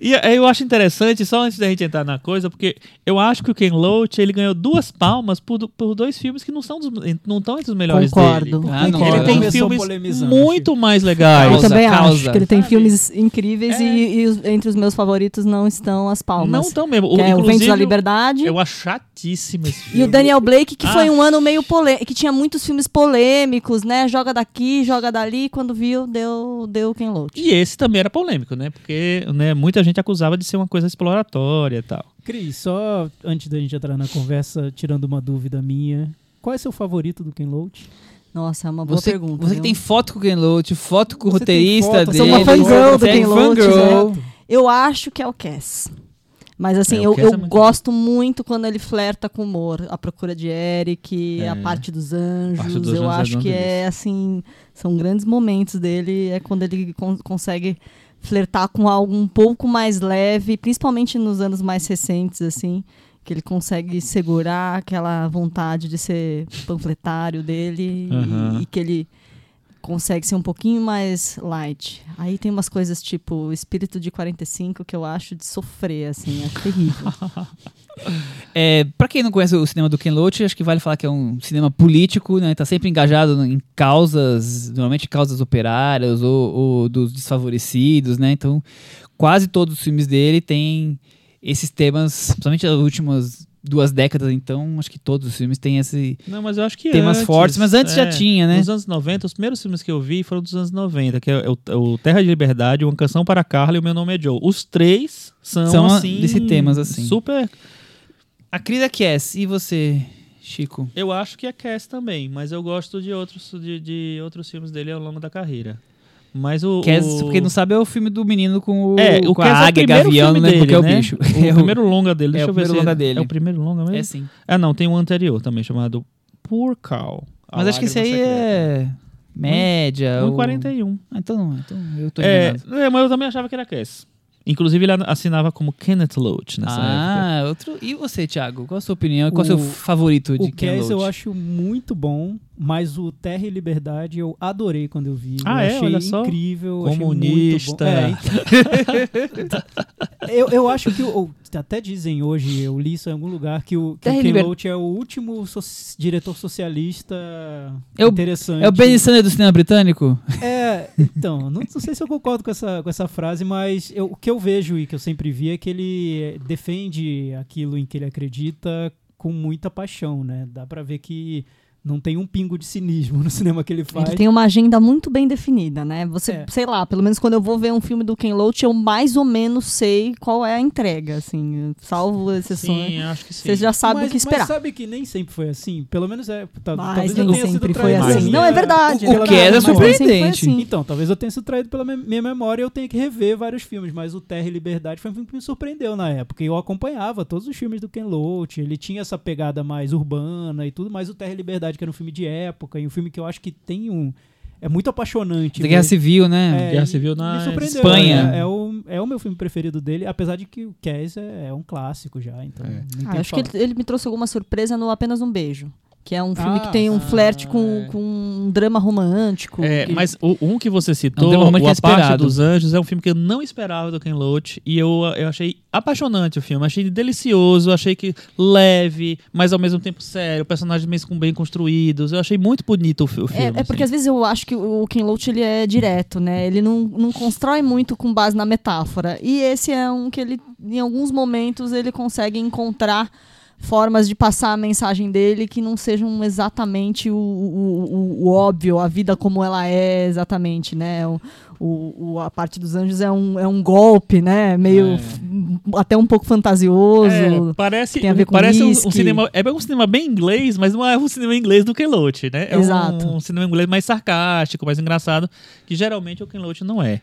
E aí eu acho interessante, só antes da gente entrar na coisa, porque eu acho que o Ken Loach ele ganhou duas palmas por, por dois filmes que não são dos, não estão entre os melhores Concordo. dele. Ah, não, Ele tem Começou filmes muito mais legais. Eu também causa. acho que ele tem Sabe? filmes incríveis É. e, e entre os meus favoritos não estão as palmas. Não tão mesmo. que é o Vento da Liberdade. Eu acho chatíssimo esse filme. E o Daniel Blake, que foi Ah. um ano meio polêmico, que tinha muitos filmes polêmicos, né? Joga daqui, joga dali, quando viu, deu, deu Ken Loach. E esse também era polêmico, né? Porque né, muita gente acusava de ser uma coisa exploratória e tal. Cris, só antes da gente entrar na conversa, tirando uma dúvida minha, qual é seu favorito do Ken Loach? Nossa, é uma boa Você, pergunta. você que viu? tem foto com o Ken Loach, foto com o roteirista foto, dele. você é uma fangirl do é Ken Loach. Eu acho que é o Cass. Mas assim, É, o eu, eu é muito gosto muito quando ele flerta com humor. A Procura de Eric, É. a Parte dos Anjos. Parte dos eu Anjos é acho que é assim, são grandes momentos dele. É quando ele con- consegue flertar com algo um pouco mais leve, principalmente nos anos mais recentes, assim. Que ele consegue segurar aquela vontade de ser panfletário dele e- Aham. e, que ele consegue ser um pouquinho mais light. Aí tem umas coisas tipo Espírito de 45 que eu acho de sofrer, assim, é terrível. *laughs* É, para quem não conhece o cinema do Ken Loach, acho que vale falar que é um cinema político, né? Tá sempre engajado em causas, normalmente causas operárias ou, ou dos desfavorecidos, né? Então, quase todos os filmes dele têm esses temas, principalmente as últimas duas décadas, então acho que todos os filmes têm esse Não, mas eu acho que temas antes, fortes, mas antes já é, tinha, né? Nos anos 90, os primeiros filmes que eu vi foram dos anos 90, que é o, o Terra de Liberdade, Uma Canção para Carla e O Meu Nome é Joe. Os três são, São assim... desse temas, assim. Super... A Crida Cass, e você, Chico? Eu acho que é Cass também, mas eu gosto de outros, de, de outros filmes dele ao longo da carreira. Mas o... Cass, o... quem não sabe, é o filme do menino com o, É, o com Cass a é o águia, primeiro gavião, não lembro dele, qual que é o né? bicho. *laughs* O É o- primeiro longa dele, é deixa o eu ver primeiro se longa é, dele. é o primeiro longa mesmo? É sim. Ah, não, tem um anterior também, chamado Poor Cow. Mas acho que esse aí Secreta. é média. ou- 1,41. Ah, então, então eu tô É, enganado. é, mas eu também achava que era Cass. Inclusive, ele assinava como Kenneth Loach nessa época. Ah, outro. E você, Thiago? Qual a sua opinião? Qual o seu favorito de O Ken Cass eu Loach? acho muito bom, mas o Terra e Liberdade eu adorei quando eu vi. Ah, eu é? achei Olha só. incrível. achei Comunista. muito bom. É, então. *laughs* eu, eu acho que, o- até dizem hoje, eu li isso em algum lugar, que o, que Terra o e Ken Liber- Loach é o último so- diretor socialista É o- interessante. É o Benny Sanders do cinema britânico? É, então, não, não sei se eu concordo com essa, com essa frase, mas eu- o que eu vejo e que eu sempre vi é que ele eh, defende aquilo em que ele acredita com muita paixão, né? Dá pra ver que não tem um pingo de cinismo no cinema que ele faz. Ele tem uma agenda muito bem definida, né? Você, É. sei lá, pelo menos quando eu vou ver um filme do Ken Loach, eu mais ou menos sei qual é a entrega, assim, salvo exceções. Sim, acho que sim. Você já sabe mas, o que esperar. Mas sabe que nem sempre foi assim? Pelo menos é. tá- Mas talvez eu nem tenha sido sempre foi traído assim. Não, é verdade. pela O que foi surpreendente. assim. Então, talvez eu tenha sido traído pela minha memória e eu tenha que rever vários filmes, mas o Terra e Liberdade foi um filme que me surpreendeu na época. E eu acompanhava todos os filmes do Ken Loach, ele tinha essa pegada mais urbana e tudo, mas o Terra e Liberdade, que era um filme de época, e um filme que eu acho que tem um. É muito apaixonante. Da Guerra Civil, né? É, Guerra Civil na Espanha. né? É, o, é o meu filme preferido dele, apesar de que o Cass é, é um clássico já, então. É. Ah, que acho que falar. ele, ele me trouxe alguma surpresa no Apenas um Beijo. Que é um filme Ah, que tem um ah, flerte com, é. com um drama romântico. É, que- mas o, um que você É um citou, drama o romântico A Parte dos Anjos, é um filme que eu não esperava do Ken Loach e eu, eu achei apaixonante o filme. Achei delicioso, achei que leve, mas ao mesmo tempo sério, personagens bem, bem construídos. Eu achei muito bonito o, o filme. É, é porque assim. às vezes eu acho que o Ken Loach ele é direto, né? Ele não, não constrói muito com base na metáfora. E esse é um que ele, em alguns momentos, ele consegue encontrar formas de passar a mensagem dele que não sejam exatamente o, o, o- o óbvio, a vida como ela é exatamente, né? O, o, a parte dos anjos é um, é um golpe, né? Meio É. até um pouco fantasioso. É, parece tem a ver com parece um, um cinema é um cinema bem inglês, mas não é um cinema inglês do Ken Loach, né? É um- Exato. um, cinema inglês mais sarcástico, mais engraçado, que geralmente o Ken Loach não é.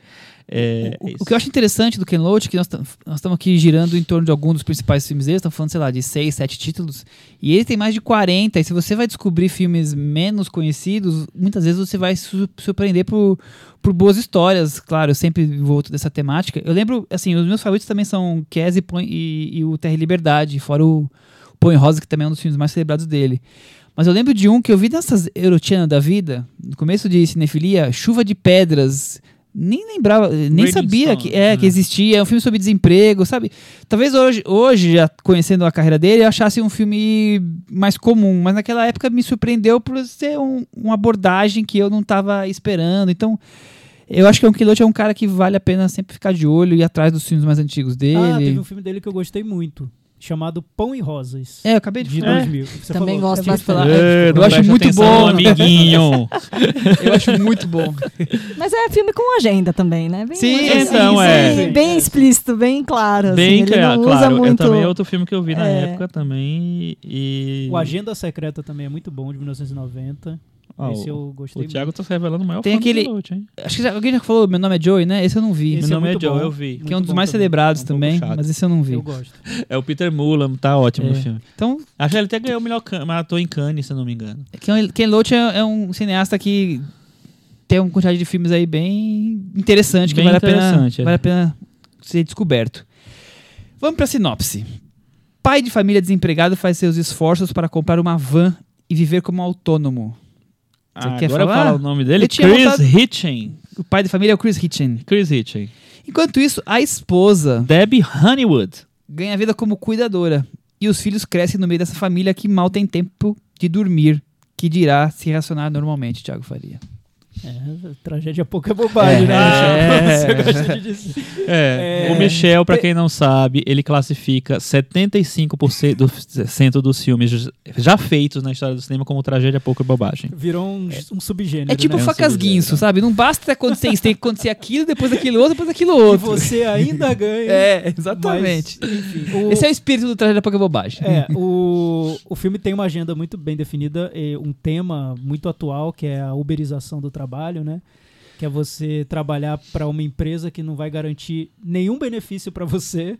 É, O, o que eu acho interessante do Ken Loach é que nós estamos aqui girando em torno de alguns dos principais filmes dele, estamos falando, sei lá, de 6, 7 títulos, e ele tem mais de 40, e se você vai descobrir filmes menos conhecidos, muitas vezes você vai se su- surpreender por, por boas histórias, claro, eu sempre volto dessa temática. Eu lembro, assim, os meus favoritos também são Cass e, e, e o Terra e Liberdade, fora o Põe Rosa, que também é um dos filmes mais celebrados dele. Mas eu lembro de um que eu vi nessas Eurotianas da vida, no começo de cinefilia, Chuva de Pedras. Nem lembrava, nem sabia Stone, que, é, né? que existia. É um filme sobre desemprego, sabe? Talvez hoje, hoje, já conhecendo a carreira dele, eu achasse um filme mais comum. Mas naquela época me surpreendeu por ser um- uma abordagem que eu não estava esperando. Então, eu acho que o Quilote é um cara que vale a pena sempre ficar de olho e ir atrás dos filmes mais antigos dele. Ah, teve um filme dele que eu gostei muito, chamado Pão e Rosas. É, eu acabei de De falar. 2000. Você Também falou. gosto Acabei de falar. É, eu não acho muito atenção, bom. amiguinho. *laughs* Eu acho muito bom. Mas é filme com agenda também, né? Bem, Sim, então, é. Bem, bem explícito, bem claro. Bem assim, ele claro, claro. muito. Eu também é outro filme que eu vi na É. época também e... O Agenda Secreta também é muito bom, de 1990. Ah, Esse o- eu gostei O Thiago tá se revelando o maior Tem fã do aquele- Ken Loach, hein? Acho que já- alguém já falou, meu nome é Joey, né? Esse eu não vi. Esse Meu é nome é muito Joe, bom. eu vi. que é um dos mais também. celebrados É um pouco também, chato. mas esse eu não vi. Eu gosto. É o Peter Mullan, tá ótimo É. no filme. Então, Acho que ele até ganhou o melhor can- ator em Cannes, se eu não me engano. Ken, Ken Loach é, é um cineasta que tem uma quantidade de filmes aí bem interessante, que Bem vale a, pena, interessante, é. vale a pena ser descoberto. Vamos pra sinopse. Pai de família desempregado faz seus esforços para comprar uma van e viver como autônomo. Você Ah, quer agora falar? o nome dele. Chris votado- Hitchen. O pai de família é o Chris Hitchen. Chris Hitchen. Enquanto isso, a esposa Debbie Honeywood. ganha vida como cuidadora. E os filhos crescem no meio dessa família que mal tem tempo de dormir, que dirá se relacionar normalmente, Thiago Faria. É, tragédia pouca bobagem, É. né? É. *laughs* É, É. o Michel, pra quem não sabe, ele classifica 75% do- dos filmes já feitos na história do cinema como tragédia pouca bobagem. Virou um, um subgênero. É tipo né? facas subgênero. guinso, sabe? Não basta acontecer isso, tem que acontecer aquilo, depois aquilo outro, depois aquilo E outro. você ainda ganha. É, exatamente. Mas, enfim, o- Esse é o espírito do tragédia pouca bobagem. É, o, o filme tem uma agenda muito bem definida, e um tema muito atual, que é a uberização do trabalho, né? Que é você trabalhar para uma empresa que não vai garantir nenhum benefício para você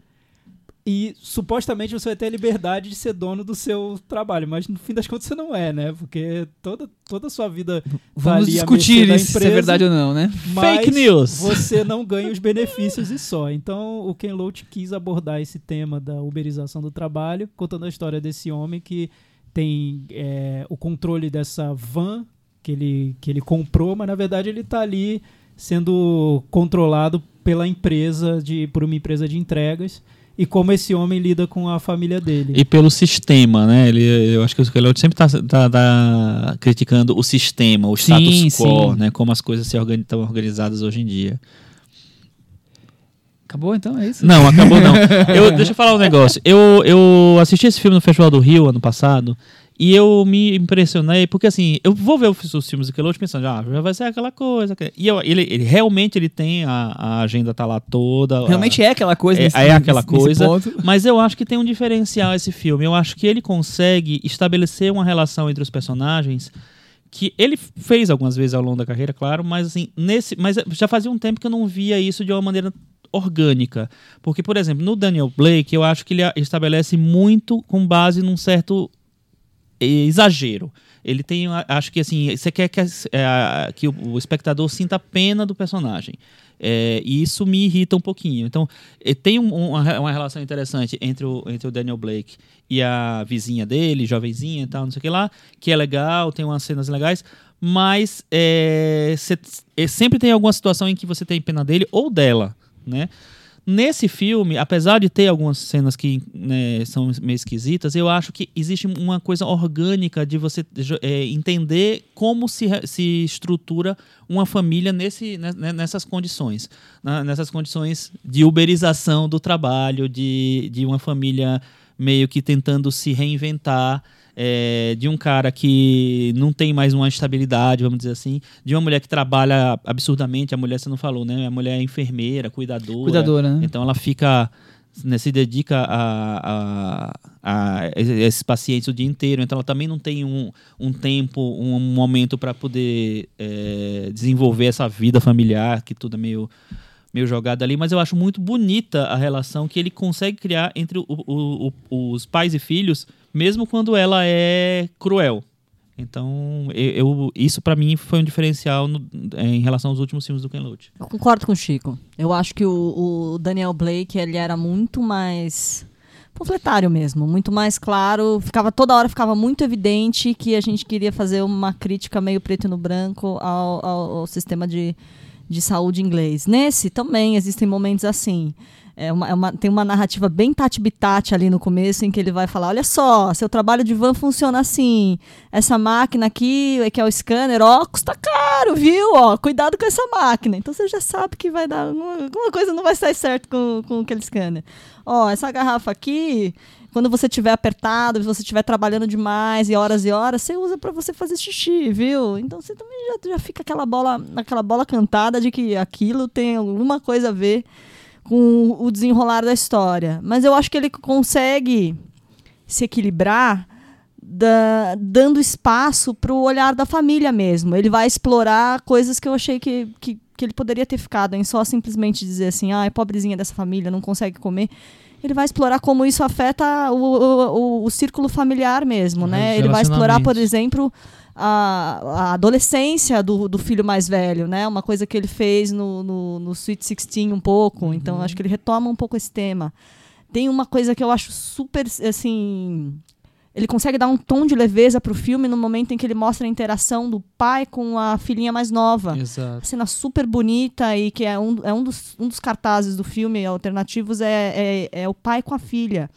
e supostamente você vai ter a liberdade de ser dono do seu trabalho, mas no fim das contas você não é, né? Porque toda, toda a sua vida tá Vamos à discutir isso, se é empresa, verdade ou não, né? Fake news. Você não ganha os benefícios e só. Então, o Ken Loach quis abordar esse tema da uberização do trabalho, contando a história desse homem que tem é, o controle dessa van que ele, que ele comprou, mas na verdade ele está ali sendo controlado pela empresa, de, por uma empresa de entregas. E como esse homem lida com a família dele. E pelo sistema, né? Ele, eu acho que o Keloid sempre está criticando o sistema, o Sim, status quo, sim. né? Como as coisas estão organizadas hoje em dia. Acabou então, é isso? Não, acabou não. *laughs* Eu, deixa eu falar um negócio. Eu, eu assisti esse filme no Festival do Rio ano passado e eu me impressionei, porque assim, eu vou ver os filmes do Keloach pensando, ah, já vai ser aquela coisa. E eu- ele, ele realmente ele tem a, a agenda tá lá toda. Realmente é aquela coisa. É- nesse- é aquela nesse- nesse coisa. ponto. Mas eu acho que tem um diferencial esse filme. Eu acho que ele consegue estabelecer uma relação entre os personagens que ele fez algumas vezes ao longo da carreira, claro, mas assim, nesse, mas já fazia um tempo que eu não via isso de uma maneira orgânica. Porque, por exemplo, no Daniel Blake, eu acho que ele a- estabelece muito com base num certo exagero. Ele tem, acho que assim, você quer que, eh, a- que o, espectador sinta pena do personagem. É, e isso me irrita um pouquinho. Então, eh, tem um- uma, uma relação interessante entre o, entre o Daniel Blake e a vizinha dele, jovenzinha e tal, não sei o que lá, que é legal, tem umas cenas legais, mas é, cê- é, sempre tem alguma situação em que você tem pena dele ou dela, né? Nesse filme, apesar de ter algumas cenas que né, são meio esquisitas, eu acho que existe uma coisa orgânica de você é, entender como se, se estrutura uma família nesse, né, né, nessas condições. na- nessas condições de uberização do trabalho, de, de uma família meio que tentando se reinventar. É, de um cara que não tem mais uma estabilidade, vamos dizer assim, de uma mulher que trabalha absurdamente, a mulher você não falou, né? A mulher é enfermeira, cuidadora. Cuidadora, né? Então ela fica, né, se dedica a, a, a esses pacientes o dia inteiro. Então ela também não tem um, um tempo, um momento para poder é, desenvolver essa vida familiar, que tudo é meio meio jogado ali, mas eu acho muito bonita a relação que ele consegue criar entre o- o- o- os pais e filhos, mesmo quando ela é cruel. Então, eu, eu- isso pra mim foi um diferencial no- em relação aos últimos filmes do Ken Loach. Eu concordo com o Chico. Eu acho que o, o Daniel Blake ele era muito mais panfletário mesmo, muito mais claro. Ficava toda hora ficava muito evidente que a gente queria fazer uma crítica meio preto no branco ao, ao- ao sistema de, de saúde inglês. Nesse também existem momentos assim. É uma- é uma- tem uma narrativa bem tati-bitate ali no começo, em que ele vai falar: olha só, seu trabalho de van funciona assim. Essa máquina aqui, que é o scanner, ó, custa caro, viu? Ó, cuidado com essa máquina. Então você já sabe que vai dar. Alguma, alguma coisa não vai sair certo com, com aquele scanner. Ó, essa garrafa aqui. Quando você estiver apertado, se você estiver trabalhando demais e horas e horas, você usa para você fazer xixi, viu? Então você também já, já fica aquela bola, aquela bola cantada de que aquilo tem alguma coisa a ver com o desenrolar da história. Mas eu acho que ele consegue se equilibrar da- dando espaço para o olhar da família mesmo. Ele vai explorar coisas que eu achei que, que, que ele poderia ter ficado em só simplesmente dizer assim, ah, é pobrezinha dessa família, não consegue comer. Ele vai explorar como isso afeta o, o, o- o círculo familiar mesmo, Os né? Ele vai explorar, por exemplo, a, a adolescência do, do filho mais velho, né? Uma coisa que ele fez no, no, no Sweet Sixteen um pouco. Então, acho que ele retoma um pouco esse tema. Tem uma coisa que eu acho super, assim... ele consegue dar um tom de leveza pro filme no momento em que ele mostra a interação do pai com a filhinha mais nova. Exato. cena super bonita e que é um, é um, dos, um dos cartazes do filme alternativos é, é, é o pai com a filha.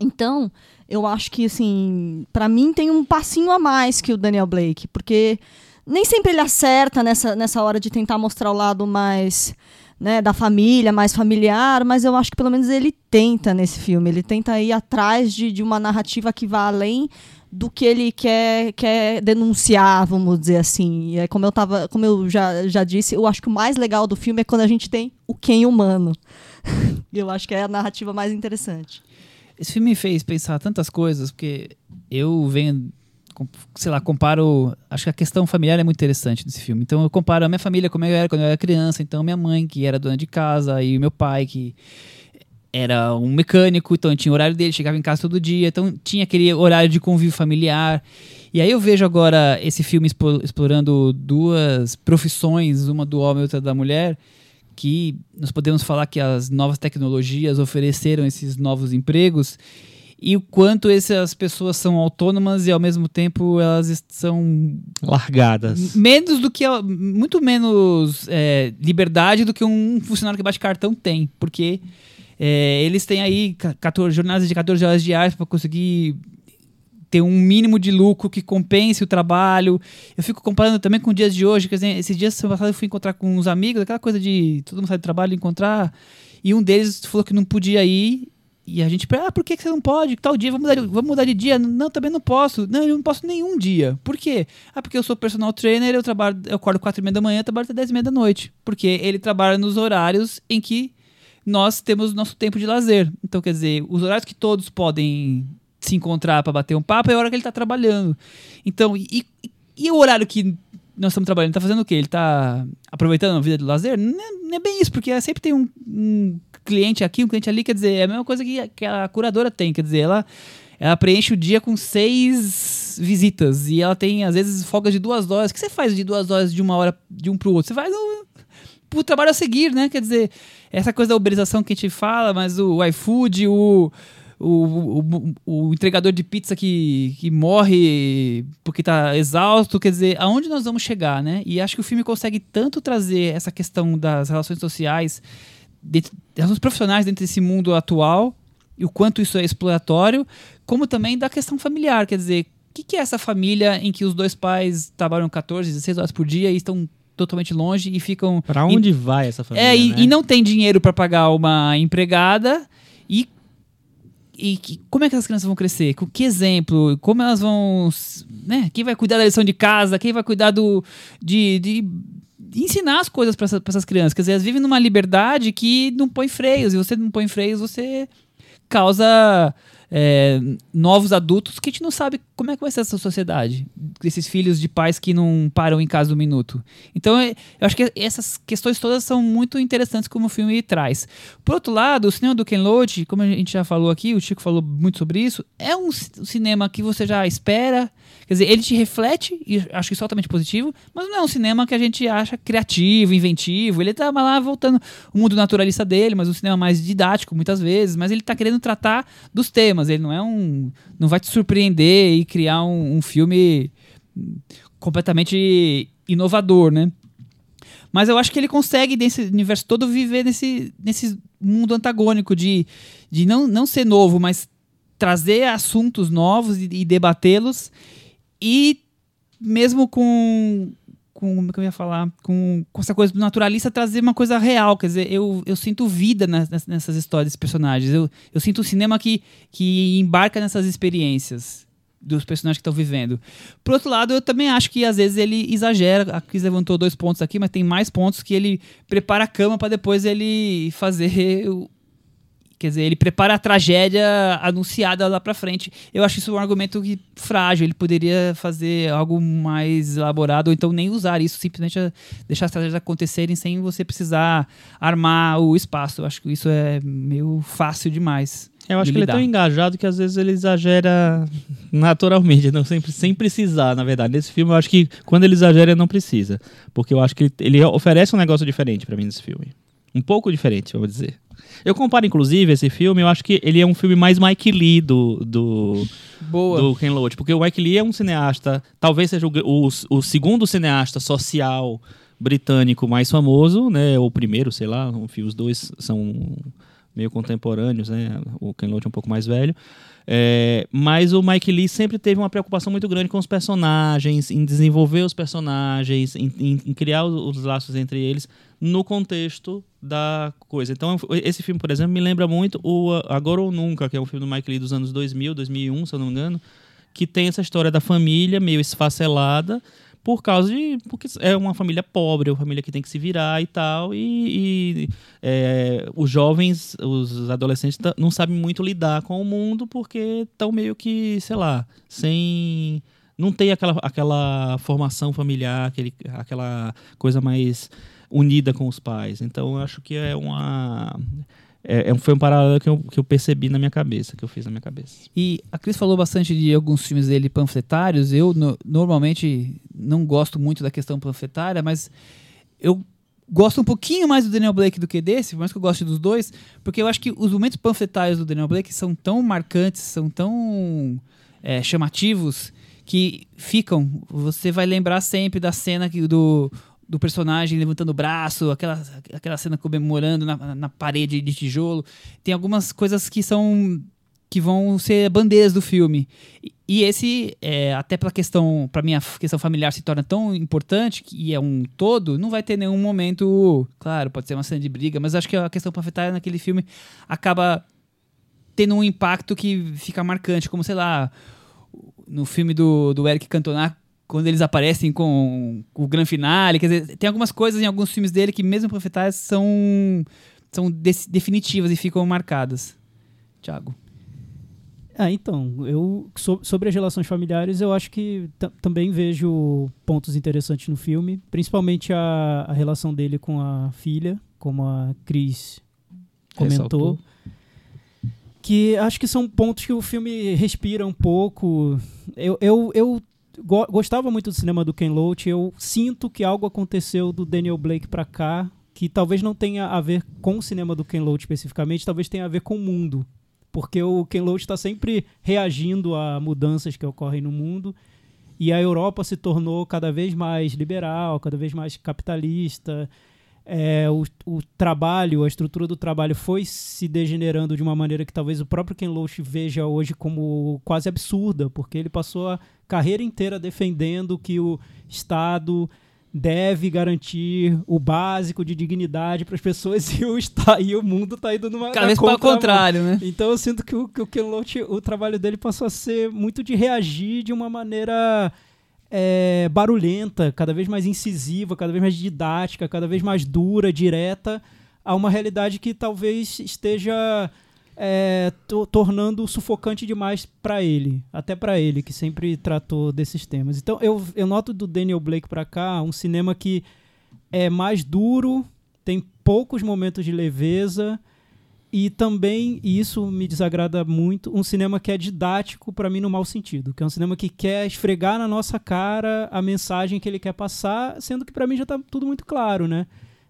Então, eu acho que, assim, para mim tem um passinho a mais que o Daniel Blake, porque nem sempre ele acerta nessa, nessa hora de tentar mostrar o lado mais né, da família, mais familiar, mas eu acho que pelo menos ele tenta nesse filme. Ele tenta ir atrás de, de uma narrativa que vá além do que ele quer, quer denunciar, vamos dizer assim. E é como eu tava, como eu já, já disse, eu acho que o mais legal do filme é quando a gente tem o quem humano. *laughs* eu acho que é a narrativa mais interessante. Esse filme me fez pensar tantas coisas, porque eu venho, sei lá, comparo. Acho que a questão familiar é muito interessante nesse filme. Então eu comparo a minha família como eu era quando eu era criança. Então minha mãe, que era dona de casa, e meu pai, que era um mecânico, então tinha o horário dele, chegava em casa todo dia, então tinha aquele horário de convívio familiar. E aí eu vejo agora esse filme explorando duas profissões, uma do homem e outra da mulher, que nós podemos falar que as novas tecnologias ofereceram esses novos empregos e o quanto essas pessoas são autônomas e ao mesmo tempo elas são Largadas. menos do que muito menos é, liberdade do que um funcionário que bate cartão tem, porque é, eles têm aí ca- 14 jornadas de 14 horas diárias para conseguir ter um mínimo de lucro que compense o trabalho. Eu fico comparando também com dias de hoje, quer dizer, esses dias semana passada eu fui encontrar com uns amigos, aquela coisa de todo mundo sai do trabalho encontrar, e um deles falou que não podia ir. E a gente, ah, por que, você não pode? Tal dia, vamos mudar, vamos mudar de dia? Não, também não posso. Não, eu não posso nenhum dia. Por quê? Ah, porque eu sou personal trainer, eu trabalho, eu acordo quatro e meia da manhã, trabalho até dez e meia da noite. Porque ele trabalha nos horários em que nós temos nosso tempo de lazer. Então, quer dizer, os horários que todos podem se encontrar para bater um papo é a hora que ele está trabalhando. Então, e, e- e o horário que nós estamos trabalhando, tá fazendo o quê? Ele tá aproveitando a vida de lazer? Não é, não é bem isso, porque sempre tem um, um cliente aqui, um cliente ali, quer dizer, é a mesma coisa que, que a curadora tem, quer dizer, ela, ela preenche o dia com seis visitas e ela tem, às vezes, folgas de duas horas. O que você faz de duas horas de uma hora de um pro outro? Você faz o, pro trabalho a seguir, né? Quer dizer, essa coisa da uberização que a gente fala, mas o iFood, o, o, o, o entregador de pizza que, que morre porque tá exausto, quer dizer, aonde nós vamos chegar, né? E acho que o filme consegue tanto trazer essa questão das relações sociais, das relações profissionais dentro desse mundo atual, e o quanto isso é exploratório, como também da questão familiar, quer dizer, o que, que é essa família em que os dois pais trabalham 14, 16 horas por dia e estão totalmente longe e ficam Pra onde vai essa família? é, e, né? e não tem dinheiro para pagar uma empregada. E, e que- como é que essas crianças vão crescer? Com que exemplo? Como elas vão. Né? Quem vai cuidar da lição de casa? Quem vai cuidar do. de, de ensinar as coisas para essa, pra essas crianças? Quer dizer, elas vivem numa liberdade que não põe freios. E você não põe freios, você causa. é, novos adultos que a gente não sabe como é que vai ser essa sociedade. Esses filhos de pais que não param em casa um minuto. Então, é- eu acho que essas questões todas são muito interessantes como o filme traz. Por outro lado, o cinema do Ken Loach, como a gente já falou aqui, o Chico falou muito sobre isso, é um ci- cinema que você já espera. Quer dizer, ele te reflete, e acho que é altamente positivo, mas não é um cinema que a gente acha criativo, inventivo. Ele tá lá voltando o mundo naturalista dele, mas um cinema mais didático muitas vezes, mas ele tá querendo tratar dos temas. Ele não é um. não vai te surpreender e criar um, um filme completamente inovador, né? Mas eu acho que ele consegue, nesse universo todo, viver nesse, nesse mundo antagônico de, de não, não ser novo, mas trazer assuntos novos e, e debatê-los. E mesmo com. com como é que eu ia falar? Com, com essa coisa do naturalista, trazer uma coisa real. Quer dizer, eu, eu sinto vida nessas histórias, desses personagens. Eu, eu sinto o cinema que, que embarca nessas experiências dos personagens que estão vivendo. Por outro lado, eu também acho que às vezes ele exagera. A Cris levantou dois pontos aqui, mas tem mais pontos que ele prepara a cama para depois ele fazer. o- Quer dizer, ele prepara a tragédia anunciada lá pra frente. Eu acho isso um argumento frágil. Ele poderia fazer algo mais elaborado, ou então nem usar isso, simplesmente deixar as tragédias acontecerem sem você precisar armar o espaço. Eu acho que isso é meio fácil demais. Eu acho que ele é tão engajado que às vezes ele exagera naturalmente, não sempre sem precisar, na verdade. Nesse filme eu acho que quando ele exagera ele não precisa, porque eu acho que ele, ele oferece um negócio diferente pra mim nesse filme. Um pouco diferente, vamos dizer. Eu comparo, inclusive, esse filme, eu acho que ele é um filme mais Mike Lee do, do, Boa. do Ken Loach, porque o Mike Lee é um cineasta, talvez seja o, o, o segundo cineasta social britânico mais famoso, né? Ou o primeiro, sei lá, enfim, os dois são meio contemporâneos, né? O Ken Loach é um pouco mais velho. É, mas o Mike Lee sempre teve uma preocupação muito grande com os personagens, em desenvolver os personagens, em, em- em criar os, os laços entre eles no contexto da coisa. Então, esse filme, por exemplo, me lembra muito o Agora ou Nunca, que é um filme do Mike Lee dos anos 2000, 2001, se eu não me engano, que tem essa história da família meio esfacelada por causa de. porque é uma família pobre, é uma família que tem que se virar e tal, e, e, é, os jovens, os adolescentes não sabem muito lidar com o mundo porque estão meio que, sei lá, sem. Não tem aquela, aquela formação familiar, aquele, aquela coisa mais unida com os pais. Então, eu acho que é uma. É, é- foi um paralelo que eu, que eu percebi na minha cabeça, que eu fiz na minha cabeça. E a Cris falou bastante de alguns filmes dele panfletários. Eu no- normalmente não gosto muito da questão panfletária, mas eu gosto um pouquinho mais do Daniel Blake do que desse, por mais que eu goste dos dois, porque eu acho que os momentos panfletários do Daniel Blake são tão marcantes, são tão é, chamativos que ficam. Você vai lembrar sempre da cena que, do, do personagem levantando o braço, aquela, aquela cena comemorando na, na parede de tijolo. Tem algumas coisas que são que vão ser bandeiras do filme. E, esse, é, até pela questão, para minha questão familiar se torna tão importante que é um todo, não vai ter nenhum momento, claro, pode ser uma cena de briga, mas acho que a questão panfletária naquele filme acaba tendo um impacto que fica marcante, como sei lá, no filme do, do Eric Cantona, quando eles aparecem com o grande finale, quer dizer, tem algumas coisas em alguns filmes dele que mesmo panfletárias são são definitivas e ficam marcadas. Tiago. Ah, então, eu so- sobre as relações familiares, eu acho que ta- também vejo pontos interessantes no filme, principalmente a, a relação dele com a filha, como a Cris comentou. Ressaltou. Que acho que são pontos que o filme respira um pouco. Eu, eu, eu go- gostava muito do cinema do Ken Loach, eu sinto que algo aconteceu do Daniel Blake pra cá, que talvez não tenha a ver com o cinema do Ken Loach especificamente, talvez tenha a ver com o mundo. Porque o Ken Loach está sempre reagindo a mudanças que ocorrem no mundo. E a Europa se tornou cada vez mais liberal, cada vez mais capitalista. É, o, o trabalho, a estrutura do trabalho foi se degenerando de uma maneira que talvez o próprio Ken Loach veja hoje como quase absurda, porque ele passou a carreira inteira defendendo que o Estado deve garantir o básico de dignidade para as pessoas *laughs* e o, está, e o mundo está indo numa Cada vez para o contrário, né? Então eu sinto que o, que o Ken Loach, o trabalho dele passou a ser muito de reagir de uma maneira é, barulhenta, cada vez mais incisiva, cada vez mais didática, cada vez mais dura, direta, a uma realidade que talvez esteja é, to- tornando sufocante demais para ele, até para ele que sempre tratou desses temas. Então eu, eu noto do Daniel Blake para cá um cinema que é mais duro, tem poucos momentos de leveza e também, e isso me desagrada muito, um cinema que é didático para mim no mau sentido, que é um cinema que quer esfregar na nossa cara a mensagem que ele quer passar, sendo que para mim já tá tudo muito claro, né?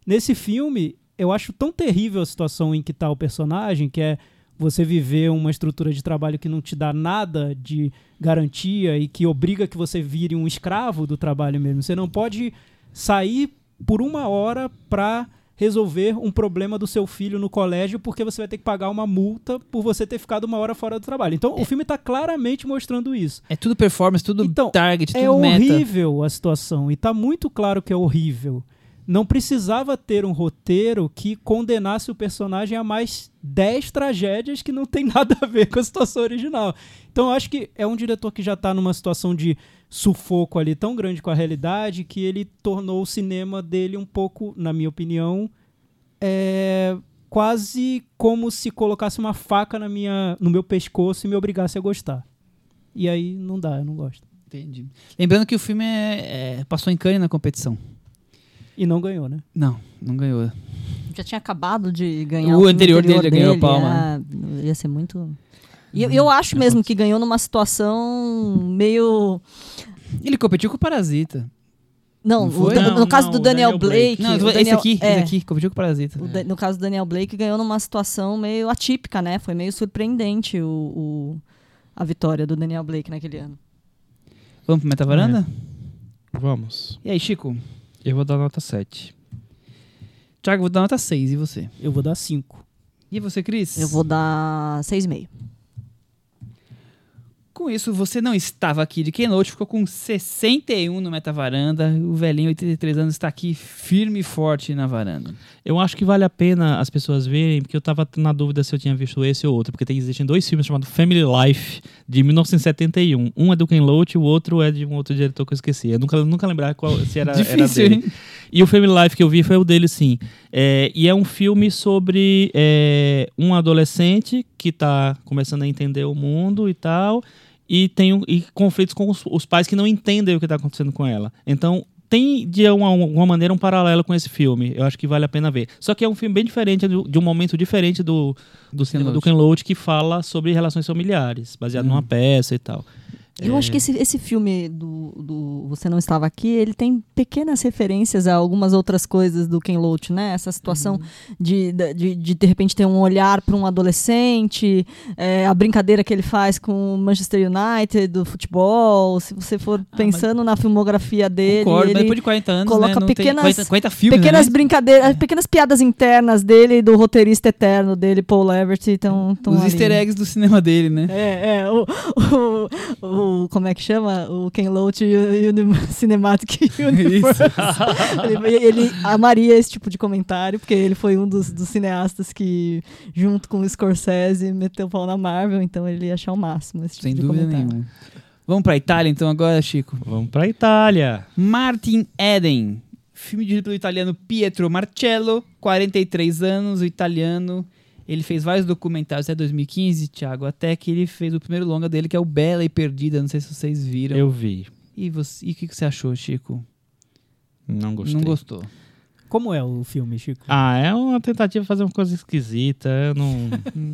Nesse filme, eu acho tão terrível a situação em que tá o personagem, que é você viver uma estrutura de trabalho que não te dá nada de garantia e que obriga que você vire um escravo do trabalho mesmo. Você não pode sair por uma hora para resolver um problema do seu filho no colégio porque você vai ter que pagar uma multa por você ter ficado uma hora fora do trabalho. Então, o filme está claramente mostrando isso. É tudo performance, tudo Então, target, tudo É meta. horrível a situação e tá muito claro que é horrível. Não precisava ter um roteiro que condenasse o personagem a mais 10 tragédias que não tem *laughs* nada a ver com a situação original. Então acho que é um diretor que já tá numa situação de sufoco ali tão grande com a realidade que ele tornou o cinema dele um pouco, na minha opinião, é, quase como se colocasse uma faca na minha, no meu pescoço e me obrigasse a gostar. E aí não dá, eu não gosto. Entendi. Lembrando que o filme é- é- passou em Cannes na competição. E não ganhou, né? Não, não ganhou. Já tinha acabado de ganhar. O filme anterior dele já ganhou palma. ah, ia ser muito. E eu, eu acho mesmo que ganhou numa situação meio. Ele competiu com o Parasita. Não, Não o Não, no caso não, do o Daniel, Daniel Blake. Blake. Não, o esse Daniel- aqui, é, esse aqui, competiu com o Parasita. o Da- no caso do Daniel Blake ganhou numa situação meio atípica, né? Foi meio surpreendente o, o- a vitória do Daniel Blake naquele ano. Vamos pro Metavaranda? Vamos. E aí, Chico? Eu vou dar nota 7. Thiago, vou dar nota 6. E você? Eu vou dar 5. E você, Cris? Eu vou dar 6,5. Com isso, você não estava aqui de Keynote, ficou com 61 no Metavaranda. O velhinho, 83 anos, está aqui firme e forte na varanda. Eu acho que vale a pena as pessoas verem, porque eu tava na dúvida se eu tinha visto esse ou outro, porque tem, existem dois filmes chamados Family Life, de 1971. Um é do Ken Loach, o outro é de um outro diretor que eu esqueci. Eu nunca, nunca lembrar qual, se era, era Difícil, dele. hein? E o Family Life que eu vi foi o dele, sim. É, e é um filme sobre é, um adolescente que está começando a entender o mundo e tal, e tem e conflitos com os, os pais que não entendem o que está acontecendo com ela. Então, tem de uma- alguma maneira um paralelo com esse filme. Eu acho que vale a pena ver. Só que é um filme bem diferente, do- de um momento diferente do, do cinema do Loach. Ken Loach, que fala sobre relações familiares, baseado numa peça e tal. Eu É. acho que esse, esse filme do, do Você Não Estava Aqui, ele tem pequenas referências a algumas outras coisas do Ken Loach, né? Essa situação de, de, de, de, de repente ter um olhar para um adolescente, é, a brincadeira que ele faz com o Manchester United, do futebol. Se você for pensando na filmografia dele, Concordo, ele depois de 40 anos, coloca né? Pequenas- 40, 40 filmes, pequenas né? brincadeiras, pequenas piadas internas dele e do roteirista eterno dele, Paul Leverty, estão Os easter eggs do cinema dele, né? é, é, o, o, o- Como é que chama? O Ken Loach Uni- *laughs* Cinematic Universe. ele, ele amaria esse tipo de comentário, porque ele foi um dos, dos cineastas que, junto com o Scorsese, meteu o pau na Marvel, então ele ia achar o máximo esse tipo Sem de dúvida comentário. nenhuma. Vamos pra Itália então agora, Chico. Vamos pra Itália. Martin Eden. Filme dirigido pelo italiano Pietro Marcello, 43 anos, o italiano. Ele fez vários documentários até 2015, Thiago, até que ele fez o primeiro longa dele, que é o Bela e Perdida. Não sei se vocês viram. Eu vi. E, você, e o que, você achou, Chico? Não gostei. Não gostou. Como é o filme, Chico? Ah, é uma tentativa de fazer uma coisa esquisita. Eu não.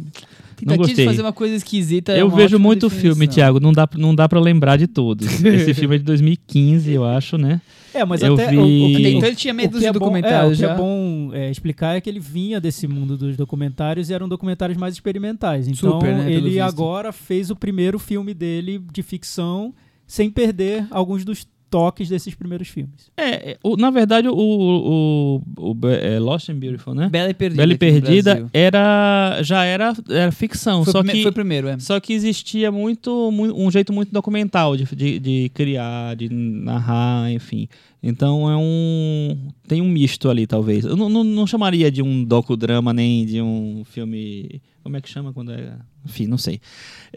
*laughs* Tentativa de gostei. fazer uma coisa esquisita. é eu uma vejo ótima muito definição. filme, Thiago. Não dá, não dá pra lembrar de todos. *laughs* Esse filme é de 2015, eu acho, né? É, mas Eu até vi- o, o que, Então ele tinha o medo que de é bom, é, o documentários que é bom é, explicar é que ele vinha desse mundo dos documentários e eram documentários mais experimentais. Então Super, né, ele visto. agora fez o primeiro filme dele de ficção sem perder alguns dos toques desses primeiros filmes. É, é, o- na verdade, o, o, o, o é, Lost and Beautiful, né? Bela e Perdida. Bela e Perdida era já era, era ficção, Foi, só prime- que foi primeiro, é. só que existia muito, mu- um jeito muito documental de, de, de criar, de narrar, enfim. Então é um tem um misto ali talvez. Eu não, não, não chamaria de um docudrama nem de um filme como é que chama quando é, enfim, não sei.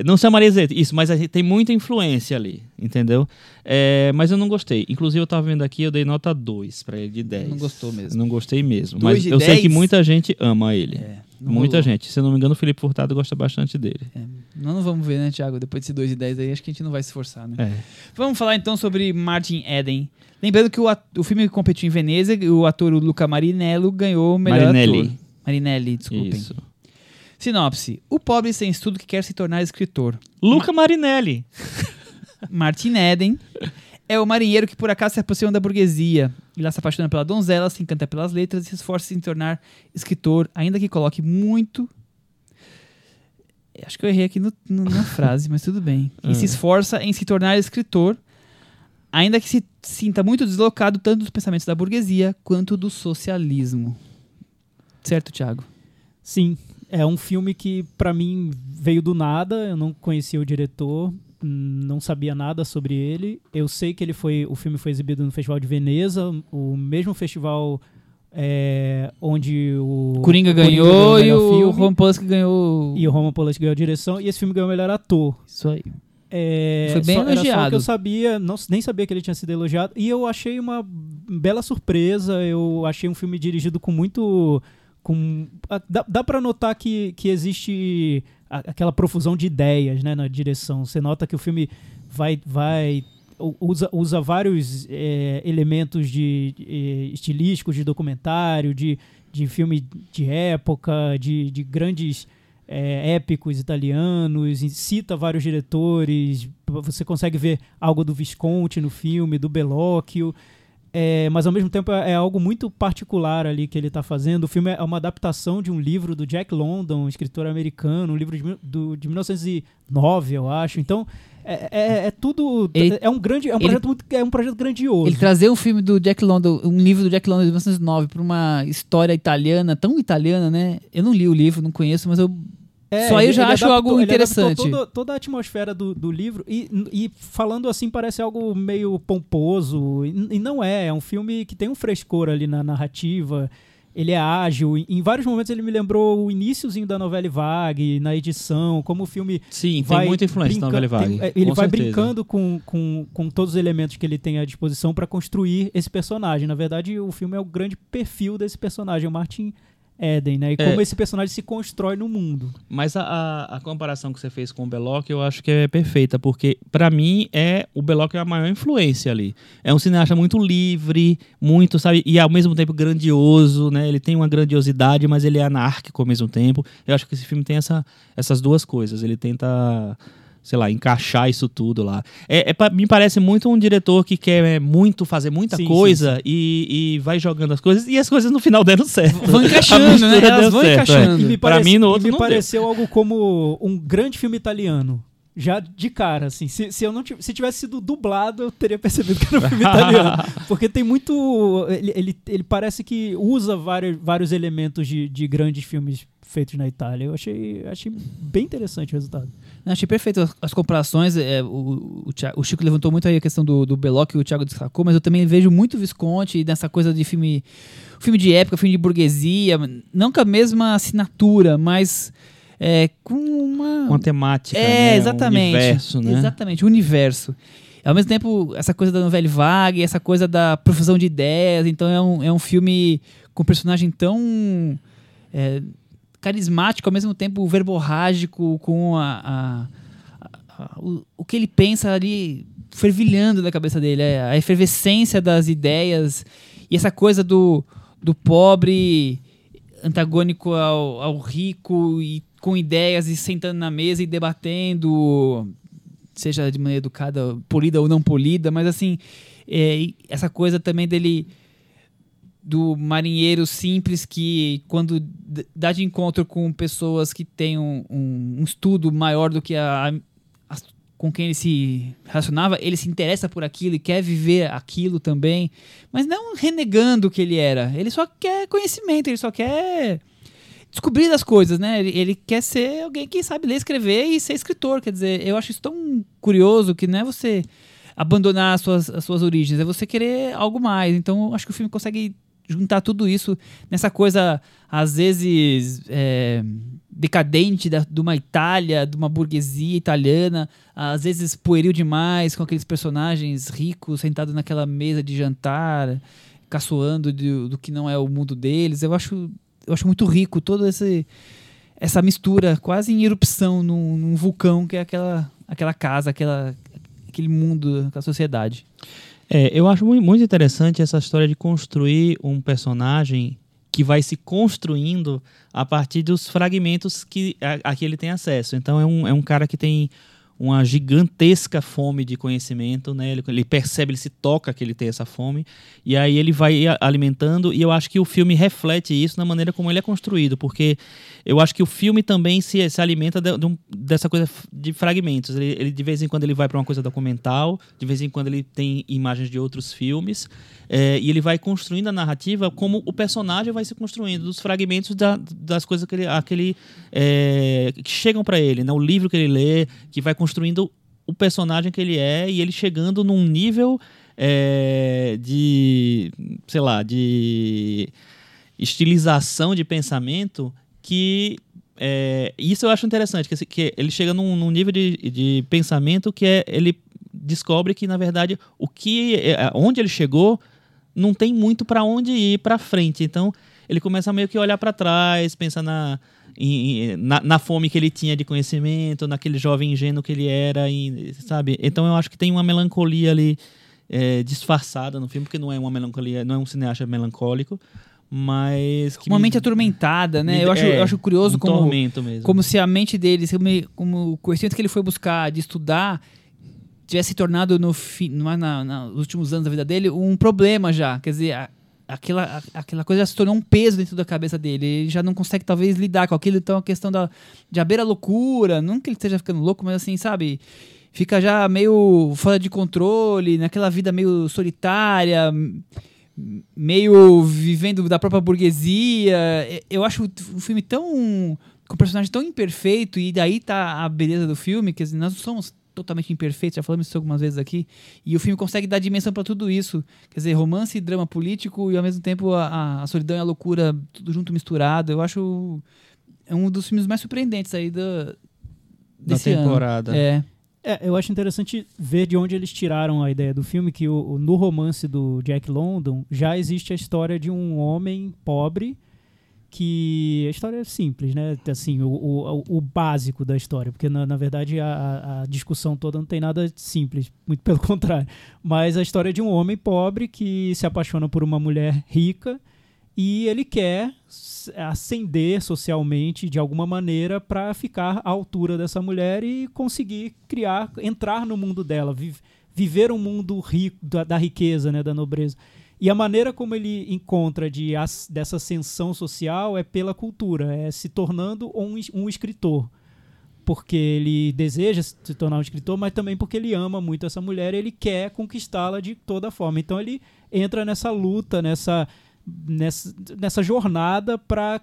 Não chamaria isso, mas tem muita influência ali, entendeu? É, mas eu não gostei. Inclusive eu tava vendo aqui, eu dei nota 2 pra ele de 10. Não gostou mesmo. Não gostei mesmo. Dois Mas eu sei que 10? muita gente ama ele. É, Muita rolou. gente. Se eu não me engano, o Felipe Furtado gosta bastante dele. É, nós não vamos ver, né, Thiago? Depois desse 2 e 10 aí, acho que a gente não vai se esforçar, né? É. Vamos falar então sobre Martin Eden. Lembrando que o, o filme competiu em Veneza o ator Luca Marinello ganhou o melhor Marinelli. ator. Marinelli, desculpem. Isso. Sinopse. O pobre sem estudo que quer se tornar escritor. Luca Marinelli. *laughs* Martin Eden é o marinheiro que por acaso se aproxima da burguesia. Ele lá se apaixona pela donzela, se encanta pelas letras e se esforça em se tornar escritor, ainda que coloque muito. Acho que eu errei aqui no- no- na *laughs* frase, mas tudo bem. E se Ah. esforça em se tornar escritor, ainda que se sinta muito deslocado tanto dos pensamentos da burguesia quanto do socialismo. Certo, Thiago? Sim, é um filme que pra mim veio do nada, eu não conhecia o diretor, não sabia nada sobre ele. Eu sei que ele foi, o filme foi exibido no Festival de Veneza, o mesmo festival é, onde o Coringa ganhou e o filme, Roman Polanski ganhou. e o Roman Polanski ganhou a direção e esse filme ganhou o melhor ator. Isso aí. É, Foi bem só, Era só o elogiado. que eu sabia, não, nem sabia que ele tinha sido elogiado. E eu achei uma bela surpresa. Eu achei um filme dirigido com muito. Com, a- dá, dá para notar que, que existe aquela profusão de ideias né, na direção. Você nota que o filme vai. vai usa, usa vários é, elementos de, de, estilísticos de documentário, de, de filme de época, de, de grandes é, épicos italianos, cita vários diretores. Você consegue ver algo do Visconti no filme, do Bellocchio. É, mas ao mesmo tempo é, é algo muito particular ali que ele está fazendo. O filme é uma adaptação de um livro do Jack London, um escritor americano, um livro de, do, de 1909, eu acho. Então é, é, é tudo Ele- é um grande é um ele- projeto muito é um projeto grandioso. Ele trazer um filme do Jack London, um livro do Jack London de 1909 para uma história italiana, tão italiana, né? Eu não li o livro, não conheço, mas eu É, Só aí eu já acho adaptou- algo interessante. Toda, toda a atmosfera do, do livro e, e falando assim parece algo meio pomposo e, e não é. É um filme que tem um frescor ali na narrativa. Ele é ágil. Em, em vários momentos ele me lembrou o iníciozinho da novela Vague, na edição, como o filme Sim, vai tem muita influência brinca- novela Vague. tem- é, ele vai certeza. brincando com, com, com todos os elementos que ele tem à disposição para construir esse personagem. Na verdade, o filme é o grande perfil desse personagem, o Martin Eden, né? E É. como esse personagem se constrói no mundo. Mas a, a, a comparação que você fez com o Belloc, eu acho que é perfeita, porque pra mim é o Belloc é a maior influência ali. É um cineasta muito livre, muito, sabe, e ao mesmo tempo grandioso, né? Ele tem uma grandiosidade, mas ele é anárquico ao mesmo tempo. Eu acho que esse filme tem essa, essas duas coisas. Ele tenta sei lá, encaixar isso tudo lá. É, é me parece muito um diretor que quer é, muito fazer muita Sim, coisa E, e vai jogando as coisas e as coisas no final deram certo. vão *laughs* encaixando, né? Elas deu vão certo, é. encaixando. Pra parece- mim, no outro me não deu. pareceu algo como um grande filme italiano. Já de cara, assim. Se, se eu não se tivesse sido dublado, eu teria percebido que era um filme italiano. *laughs* Porque tem muito. Ele, ele, ele parece que usa vários, vários elementos de, de grandes filmes feitos na Itália. Eu achei, achei bem interessante o resultado. Eu achei perfeito as, as comparações. é, o, o, o Chico levantou muito aí a questão do, do que o Thiago destacou, mas eu também vejo muito Visconti nessa coisa de filme, filme de época, filme de burguesia, não com a mesma assinatura, mas é, com uma. Uma temática, é, né? exatamente. Um universo, né? Exatamente, o universo. Ao mesmo tempo, essa coisa da novela vague, essa coisa da profusão de ideias. Então, é um, é um filme com um personagem tão é, carismático, ao mesmo tempo verborrágico, com a, a- a- o, o que ele pensa ali fervilhando na cabeça dele, é a efervescência das ideias e essa coisa do, do pobre antagônico ao, ao rico e com ideias e sentando na mesa e debatendo, seja de maneira educada, polida ou não polida, mas assim, é, essa coisa também dele do marinheiro simples que quando dá de encontro com pessoas que têm um, um- um estudo maior do que a, as- com quem ele se relacionava, ele se interessa por aquilo e quer viver aquilo também, mas não renegando o que ele era. Ele só quer conhecimento, ele só quer descobrir as coisas, né? Ele, ele quer ser alguém que sabe ler, escrever e ser escritor. Quer dizer, eu acho isso tão curioso que não é você abandonar as suas, as suas origens, é você querer algo mais. Então, acho que o filme consegue juntar tudo isso nessa coisa, às vezes, é, decadente da, de uma Itália, de uma burguesia italiana, às vezes pueril demais, com aqueles personagens ricos sentados naquela mesa de jantar, caçoando de- do que não é o mundo deles. Eu acho, eu acho muito rico esse essa mistura quase em erupção num, num vulcão que é aquela, aquela casa, aquela, aquele mundo, aquela sociedade. É, eu acho mui- muito interessante essa história de construir um personagem que vai se construindo a partir dos fragmentos que a, a que ele tem acesso. Então é um, é um cara que tem uma gigantesca fome de conhecimento, né? Ele, ele percebe, ele se toca que ele tem essa fome e aí ele vai alimentando e eu acho que o filme reflete isso na maneira como ele é construído, porque eu acho que o filme também se, se alimenta de- de um- dessa coisa de fragmentos. Ele, ele, de vez em quando ele vai para uma coisa documental, de vez em quando ele tem imagens de outros filmes é, e ele vai construindo a narrativa como o personagem vai se construindo dos fragmentos da- das coisas que ele, aquele, é, que chegam para ele, né? O livro que ele lê, que vai construindo o personagem que ele é e ele chegando num nível é, de, sei lá, de estilização de pensamento que é, isso eu acho interessante, que, que ele chega num, num nível de, de pensamento que é, ele descobre que, na verdade, o que é, onde ele chegou não tem muito para onde ir para frente. Então, ele começa meio que olhar para trás, pensar na, em- na, na fome que ele tinha de conhecimento, naquele jovem ingênuo que ele era, sabe? Então, eu acho que tem uma melancolia ali é, disfarçada no filme, porque não é uma melancolia, não é um cineasta melancólico, mas que Uma me- mente atormentada, né? me- Eu acho, é, eu acho curioso um como, como se a mente dele, como, o conhecimento que ele foi buscar de estudar tivesse se tornado no fim, na, na, nos últimos anos da vida dele um problema já. Quer dizer, a, aquela, a, aquela coisa já se tornou um peso dentro da cabeça dele. Ele já não consegue, talvez, lidar com aquilo. Então, a questão da, de haver a loucura, não que ele esteja ficando louco, mas assim, sabe? Fica já meio fora de controle, naquela vida meio solitária, meio vivendo da própria burguesia. Eu acho o filme tão. com um personagem tão imperfeito, e daí tá a beleza do filme, que nós somos totalmente imperfeitos, já falamos isso algumas vezes aqui, e o filme consegue dar dimensão para tudo isso. Quer dizer, romance drama político, e ao mesmo tempo a, a solidão e a loucura, tudo junto misturado. Eu acho. É um dos filmes mais surpreendentes aí da, da temporada. Ano. É. É, eu acho interessante ver de onde eles tiraram a ideia do filme, que o, no romance do Jack London já existe a história de um homem pobre que a história é simples, né? Assim, o, o, o básico da história, porque na, na verdade a, a, discussão toda não tem nada simples, muito pelo *laughs* contrário. Mas a história de um homem pobre que se apaixona por uma mulher rica e ele quer ascender socialmente de alguma maneira para ficar à altura dessa mulher e conseguir criar, entrar no mundo dela, vi, viver um mundo rico da, da, riqueza, né, da nobreza. E a maneira como ele encontra de, dessa ascensão social é pela cultura, é se tornando um, um escritor porque ele deseja se tornar um escritor, mas também porque ele ama muito essa mulher e ele quer conquistá-la de toda forma. Então ele entra nessa luta, nessa nessa, nessa jornada para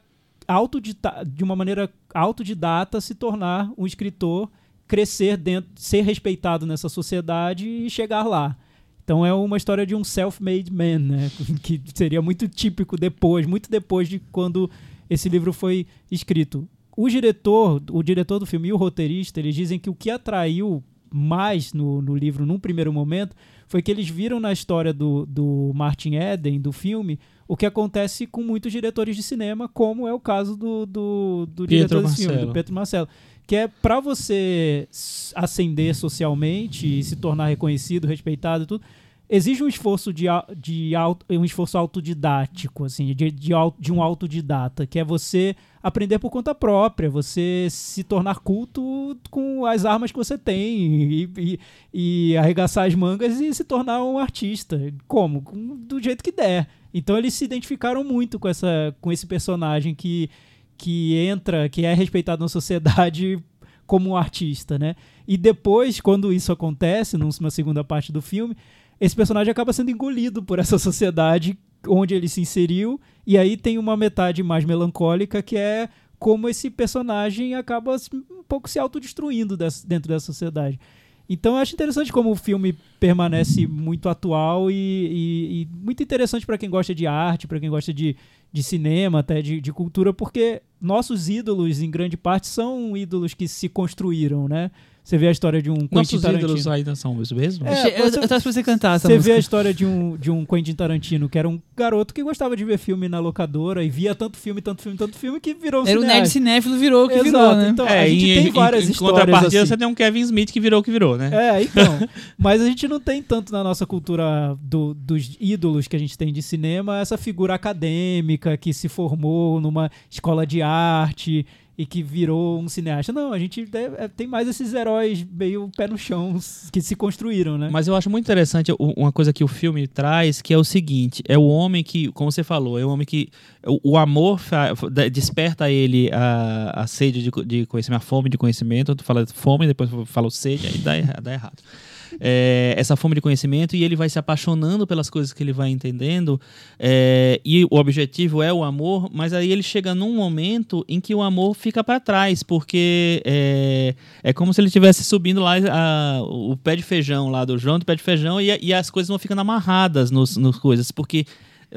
de uma maneira autodidata se tornar um escritor, crescer dentro, ser respeitado nessa sociedade e chegar lá. Então é uma história de um self-made man, né? *laughs* que seria muito típico depois, muito depois de quando esse livro foi escrito. O diretor, o diretor do filme e o roteirista, eles dizem que o que atraiu mais no, no livro num primeiro momento foi que eles viram na história do, do Martin Eden, do filme, o que acontece com muitos diretores de cinema, como é o caso do, do, do diretor desse filme, do Pedro Marcelo. Que é para você ascender socialmente e se tornar reconhecido, respeitado e tudo, exige um esforço de, de um esforço autodidático, assim, de, de, de, um autodidata, que é você aprender por conta própria, você se tornar culto com as armas que você tem e, e, e arregaçar as mangas e se tornar um artista. Como? Do jeito que der. Então eles se identificaram muito com, essa, com esse personagem que, que entra, que é respeitado na sociedade como um artista, né? E depois, quando isso acontece, numa segunda parte do filme, esse personagem acaba sendo engolido por essa sociedade onde ele se inseriu, e aí tem uma metade mais melancólica que é como esse personagem acaba um pouco se autodestruindo dentro da sociedade. Então eu acho interessante como o filme permanece muito atual e, e, e muito interessante para quem gosta de arte, para quem gosta de, de cinema, até de, de cultura, porque nossos ídolos, em grande parte, são ídolos que se construíram, né? Você vê a história de um Quentin Nossos Tarantino. ídolos ainda são os mesmos? É, eu, eu tava pra você cantar essa Você música. vê a história de um, de um Quentin Tarantino, que era um garoto que gostava de ver filme na locadora e via tanto filme, tanto filme, tanto filme, que virou um Era o nerd cinéfilo, virou o que Exato, virou, né? Então, é, a gente em, tem várias em, histórias Em contrapartida, assim. você tem um Kevin Smith que virou o que virou, né? É, então. *laughs* mas a gente não tem tanto na nossa cultura do, dos ídolos que a gente tem de cinema essa figura acadêmica que se formou numa escola de arte e que virou um cineasta. Não, a gente é, tem mais esses heróis meio pé no chão que se construíram, né? Mas eu acho muito interessante uma coisa que o filme traz, que é o seguinte: é o homem que, como você falou, é o homem que. O, amor desperta ele a, a sede de, de conhecimento, a fome de conhecimento. Tu fala fome, depois fala sede, aí dá, dá errado é, essa fome de conhecimento e ele vai se apaixonando pelas coisas que ele vai entendendo. É, e o objetivo é o amor, mas aí ele chega num momento em que o amor fica para trás, porque é, é como se ele estivesse subindo lá a, o pé de feijão lá do João do pé de feijão e, e as coisas vão ficando amarradas nos, nos coisas, porque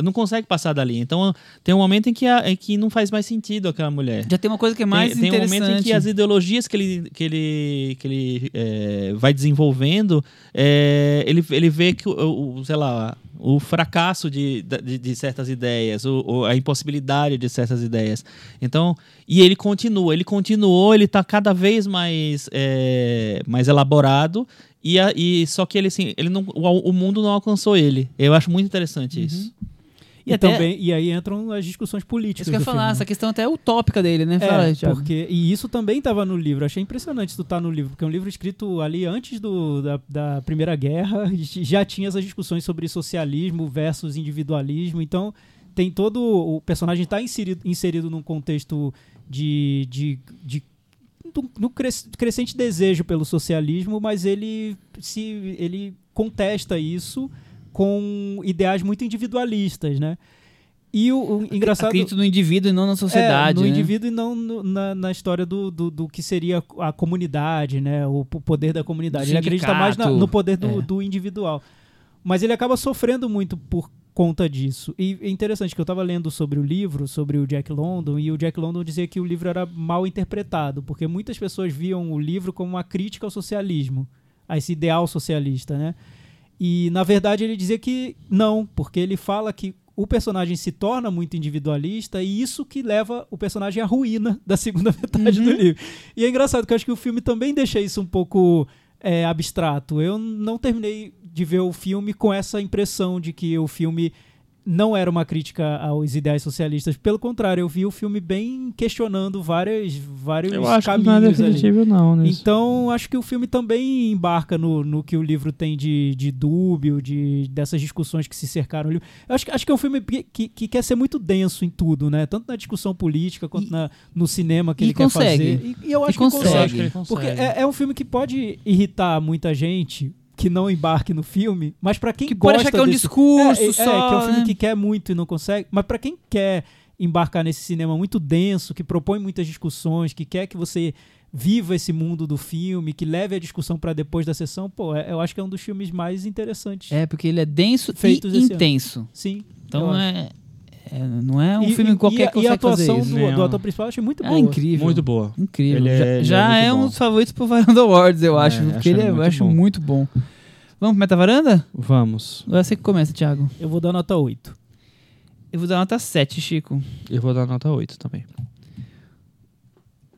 não consegue passar dali. Então tem um momento em que, a, em que não faz mais sentido aquela mulher. Já tem uma coisa que é mais tem, interessante. Tem um momento em que as ideologias que ele, que ele, que ele é, vai desenvolvendo, é, ele, ele vê que, o, o, sei lá, o fracasso de, de, de certas ideias, o, a impossibilidade de certas ideias. Então, e ele continua, ele continuou, ele está cada vez mais, é, mais elaborado e, a, e só que ele assim, ele não, o, o mundo não alcançou ele. Eu acho muito interessante uhum. isso. E, até, também, e aí entram as discussões políticas. Isso que eu ia falar, filme, essa questão até utópica dele, né? É, Fala, porque, e isso também estava no livro. Achei impressionante isso estar tá no livro, porque é um livro escrito ali antes do, da, da Primeira Guerra, *laughs* já tinha essas discussões sobre socialismo versus individualismo. Então, tem todo. O personagem está inserido, inserido num contexto de, de, de no crescente desejo pelo socialismo, mas ele se ele contesta isso com ideais muito individualistas, né? E o, o engraçado. Acredito no indivíduo e não na sociedade. É, no né? indivíduo e não no, na, na história do, do, do, que seria a comunidade, né? O, poder da comunidade. Ele acredita mais na, no poder do, é. do individual. Mas ele acaba sofrendo muito por conta disso. E é interessante que eu estava lendo sobre o livro, sobre o Jack London, e o Jack London dizia que o livro era mal interpretado, porque muitas pessoas viam o livro como uma crítica ao socialismo, a esse ideal socialista, né? E na verdade ele dizia que não, porque ele fala que o personagem se torna muito individualista e isso que leva o personagem à ruína da segunda *laughs* metade uhum. do livro. E é engraçado que eu acho que o filme também deixa isso um pouco é, abstrato. Eu não terminei de ver o filme com essa impressão de que o filme não era uma crítica aos ideais socialistas. Pelo contrário, eu vi o filme bem questionando várias, vários eu acho caminhos. Que não é definitivo, ali. não. Nisso. Então, acho que o filme também embarca no, no que o livro tem de, de dúbio, de, dessas discussões que se cercaram. Eu acho, acho que é um filme que, que quer ser muito denso em tudo, né? Tanto na discussão política quanto e, na, no cinema que ele consegue. quer fazer. E, e eu acho, que consegue. que consegue. Porque é, é um filme que pode irritar muita gente que não embarque no filme, mas para quem que gosta pode achar que é um desse... discurso é, é, só, é, que é um filme né? que quer muito e não consegue, mas para quem quer embarcar nesse cinema muito denso, que propõe muitas discussões, que quer que você viva esse mundo do filme, que leve a discussão para depois da sessão, pô, é, eu acho que é um dos filmes mais interessantes. É, porque ele é denso e intenso. Ano. Sim. Então é, é, não é um e, filme qualquer que E a atuação do, do, ator principal eu achei muito é boa. É incrível. Muito boa. Incrível. Ele já é, já é, é um dos favoritos pro Varanda Awards, eu acho. porque ele é, eu acho bom. muito bom. Vamos pro Meta Varanda? Vamos. Ou é você que começa, Thiago? Eu vou dar nota 8. Eu vou dar nota 7, Chico. Eu vou dar nota 8 também.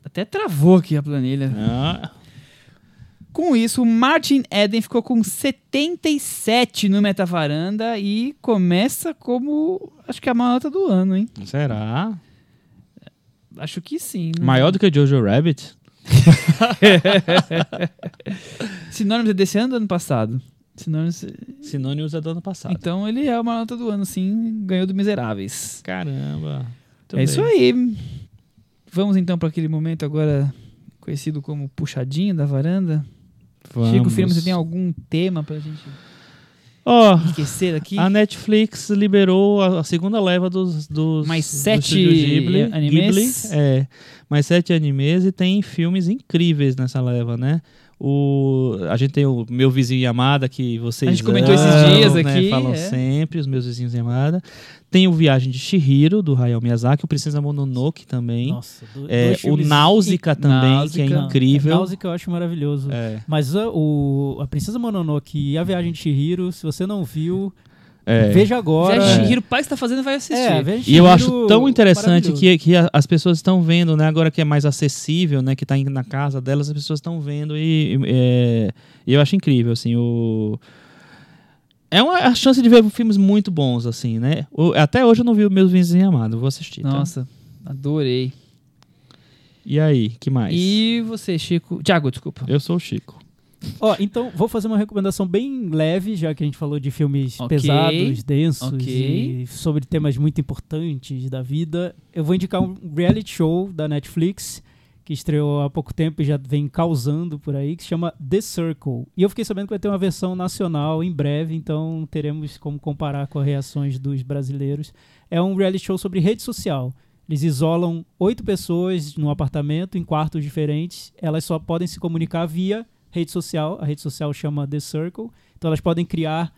Até travou aqui a planilha. Ah. Com isso, o Martin Eden ficou com 77 no Metavaranda e começa como, acho que é a maior nota do ano, hein? Será? Acho que sim. Né? Maior do que Jojo Rabbit? *laughs* Sinônimos é desse ano ou do ano passado? Sinônimos... Sinônimos é do ano passado. Então ele é uma nota do ano, sim. Ganhou do Miseráveis. Caramba. é bem. isso aí. Vamos então para aquele momento agora conhecido como puxadinho da varanda. Vamos. Chico Firme, você tem algum tema pra gente oh, enriquecer aqui? A Netflix liberou a, a segunda leva dos, dos mais sete Ghibli, animes. Ghibli, é, mais sete animes e tem filmes incríveis nessa leva, né? O, a gente tem o meu vizinho Yamada, que vocês A gente comentou amam, esses dias né? aqui. Falam é. sempre, os meus vizinhos Yamada. Tem o Viagem de Shihiro, do Hayao Miyazaki. O Princesa Mononoke também. Nossa, do, é, o Náusica também, Náusica, que é incrível. É, Náusica eu acho maravilhoso. É. Mas o, a Princesa Mononoke e a Viagem de Shihiro, se você não viu... É. Veja agora. Shihiro, o pai está fazendo vai assistir. É, e eu acho tão interessante que, que as pessoas estão vendo, né? Agora que é mais acessível, né? Que está na casa delas, as pessoas estão vendo e, é, eu acho incrível, assim, o é uma a chance de ver filmes muito bons, assim, né? O, até hoje eu não vi o Meus Vizinhos Amados, vou assistir. Tá? Nossa, tá? adorei. E aí, que mais? E você, Chico? Tiago, desculpa. Eu sou o Chico. Ó, então vou fazer uma recomendação bem leve, já que a gente falou de filmes okay. pesados, densos okay. e sobre temas muito importantes da vida. Eu vou indicar um reality show da Netflix que estreou há pouco tempo e já vem causando por aí, que se chama The Circle. E eu fiquei sabendo que vai ter uma versão nacional em breve, então teremos como comparar com as reações dos brasileiros. É um reality show sobre rede social. Eles isolam oito pessoas num apartamento, em quartos diferentes. Elas só podem se comunicar via rede social. A rede social chama The Circle. Então elas podem criar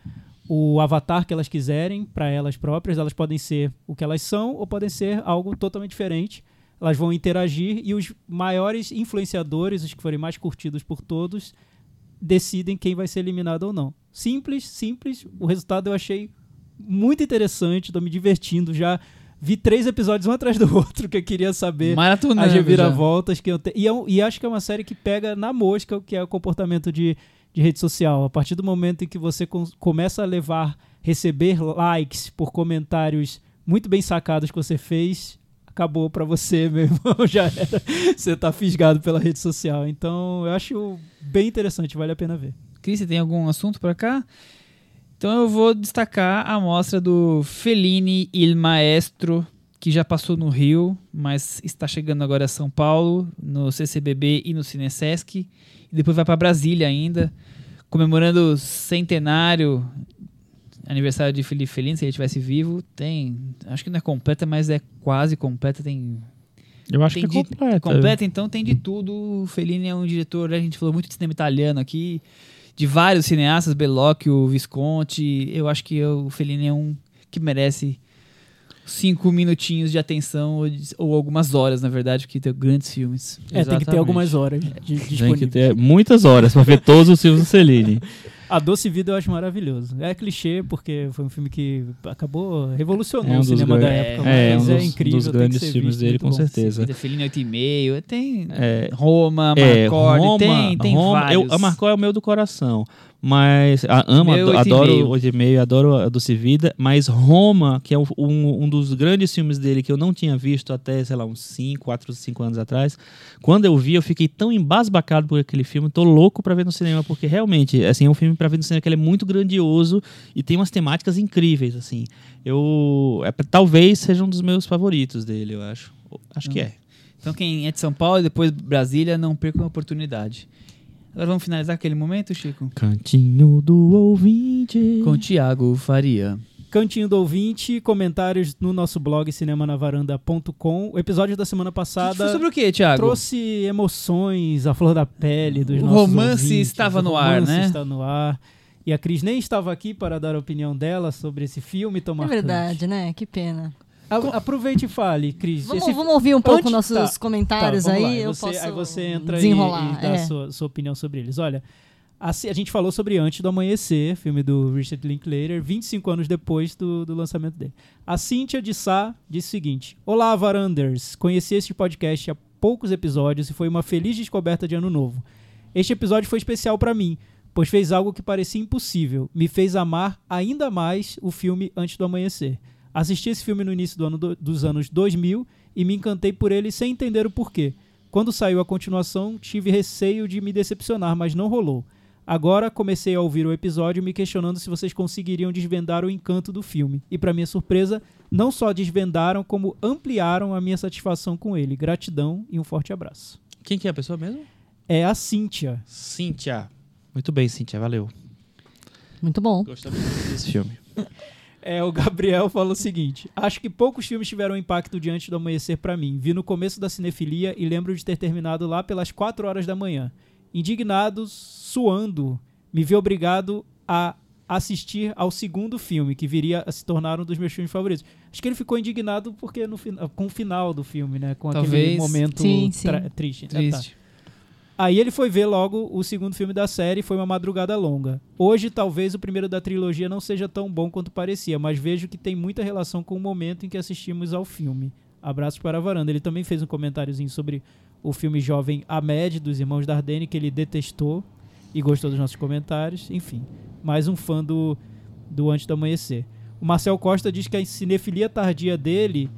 o avatar que elas quiserem para elas próprias. Elas podem ser o que elas são ou podem ser algo totalmente diferente. Elas vão interagir e os maiores influenciadores, os que forem mais curtidos por todos, decidem quem vai ser eliminado ou não. Simples, simples. O resultado eu achei muito interessante. Estou me divertindo já vi três episódios um atrás do *laughs* outro que eu queria saber Maratonando as reviravoltas que eu tenho. E, é e, acho que é uma série que pega na mosca o que é o comportamento de, de rede social. A partir do momento em que você com, começa a levar, receber likes por comentários muito bem sacados que você fez, acabou para você, *laughs* meu irmão, já era. Você tá fisgado pela rede social. Então, eu acho bem interessante, vale a pena ver. Cris, você tem algum assunto para cá? Então eu vou destacar a mostra do Fellini Il Maestro, que já passou no Rio, mas está chegando agora a São Paulo, no CCBB e no Cinesesc, e depois vai para Brasília ainda, comemorando o centenário aniversário de Felipe Fellini, se ele estivesse vivo, tem, acho que não é completa, mas é quase completa, tem eu acho que é de- completa. completa, então tem de tudo. O Fellini é um diretor, a gente falou muito de cinema italiano aqui, de vários cineastas, Bellocchio, Visconti. Eu acho que o Fellini é um que merece cinco minutinhos de atenção ou, de- ou algumas horas, na verdade, porque tem grandes filmes. É, tem que ter Exatamente. algumas horas de, Tem que ter muitas horas pra ver todos os filmes do Celine. *laughs* A Doce Vida eu acho maravilhoso. É clichê, porque foi um filme que acabou revolucionou É um o dos cinema da época, é, mas um é, dos- incrível. dos tem que grandes ser filmes visto, dele, muito com bom. certeza. Tem Fellini 8,5, tem É, Roma, É, Marcord, Roma, tem, tem Roma, vários. eu, a Marcó é o meu do coração. Mas a, amo, Meu, adoro meio. o 8,5, adoro a Doce Vida. Mas Roma, que é um, um, dos grandes filmes dele que eu não tinha visto até, sei lá, uns 5, 4, 5 anos atrás. Quando eu vi, eu fiquei tão embasbacado por aquele filme. Tô louco pra ver no cinema, porque realmente, assim, é um filme pra ver no cinema que ele é muito grandioso e tem umas temáticas incríveis, assim. Eu... É, talvez seja um dos meus favoritos dele, eu acho. Acho que é. Então quem é de São Paulo e depois Brasília, não perca a oportunidade. Agora vamos finalizar aquele momento, Chico? Cantinho do ouvinte. Com Tiago Faria. Cantinho do ouvinte, comentários no nosso blog cinemanavaranda.com. O episódio da semana Foi passada sobre o que, Tiago? trouxe emoções à flor da pele dos O nossos romance ouvintes. estava O no ar, romance né? está no ar. E a Cris nem estava aqui para dar a opinião dela sobre esse filme tão É verdade, né? Que pena. A- Aproveite e fale, Cris. Vamos, vamos ouvir um pouco Antes- nossos tá, comentários Tá, aí. lá. Eu você, posso aí você entra e, desenrolar. e dá é. a sua, sua opinião sobre eles. Olha, a, a gente falou sobre Antes do Amanhecer, filme do Richard Linklater, 25 anos depois do, do lançamento dele. A Cíntia de Sá disse o seguinte: Olá, Varanders. Conheci este podcast há poucos episódios e foi uma feliz descoberta de ano novo. Este episódio foi especial para mim, pois fez algo que parecia impossível. Me fez amar ainda mais o filme Antes do Amanhecer. Assisti esse filme no início do ano do- dos anos 2000 e me encantei por ele sem entender o porquê. Quando saiu a continuação, tive receio de me decepcionar, mas não rolou. Agora comecei a ouvir o episódio me questionando se vocês conseguiriam desvendar o encanto do filme. E para minha surpresa, não só desvendaram, como ampliaram a minha satisfação com ele. Gratidão e um forte abraço. Quem que é a pessoa mesmo? É a Cíntia. Cíntia. Muito bem, Cíntia, valeu. Muito bom. Gostamos muito desse filme. *laughs* É, o Gabriel fala o seguinte: Acho que poucos filmes tiveram impacto diante do amanhecer pra mim. Vi no começo da cinefilia e lembro de ter terminado lá pelas 4 horas da manhã. Indignado, suando, me vi obrigado a assistir ao segundo filme, que viria a se tornar um dos meus filmes favoritos. Acho que ele ficou indignado porque no, com o final do filme, né? Com aquele Talvez. momento Sim, sim. tra- triste. Ah, tá. Aí ele foi ver logo o segundo filme da série, foi uma madrugada longa. Hoje, talvez o primeiro da trilogia não seja tão bom quanto parecia, mas vejo que tem muita relação com o momento em que assistimos ao filme. Abraços para a varanda. Ele também fez um comentáriozinho sobre o filme jovem Ahmed, dos Irmãos Dardenne, que ele detestou e gostou dos nossos comentários. Enfim, mais um fã do, do Antes do Amanhecer. O Marcel Costa diz que a cinefilia tardia dele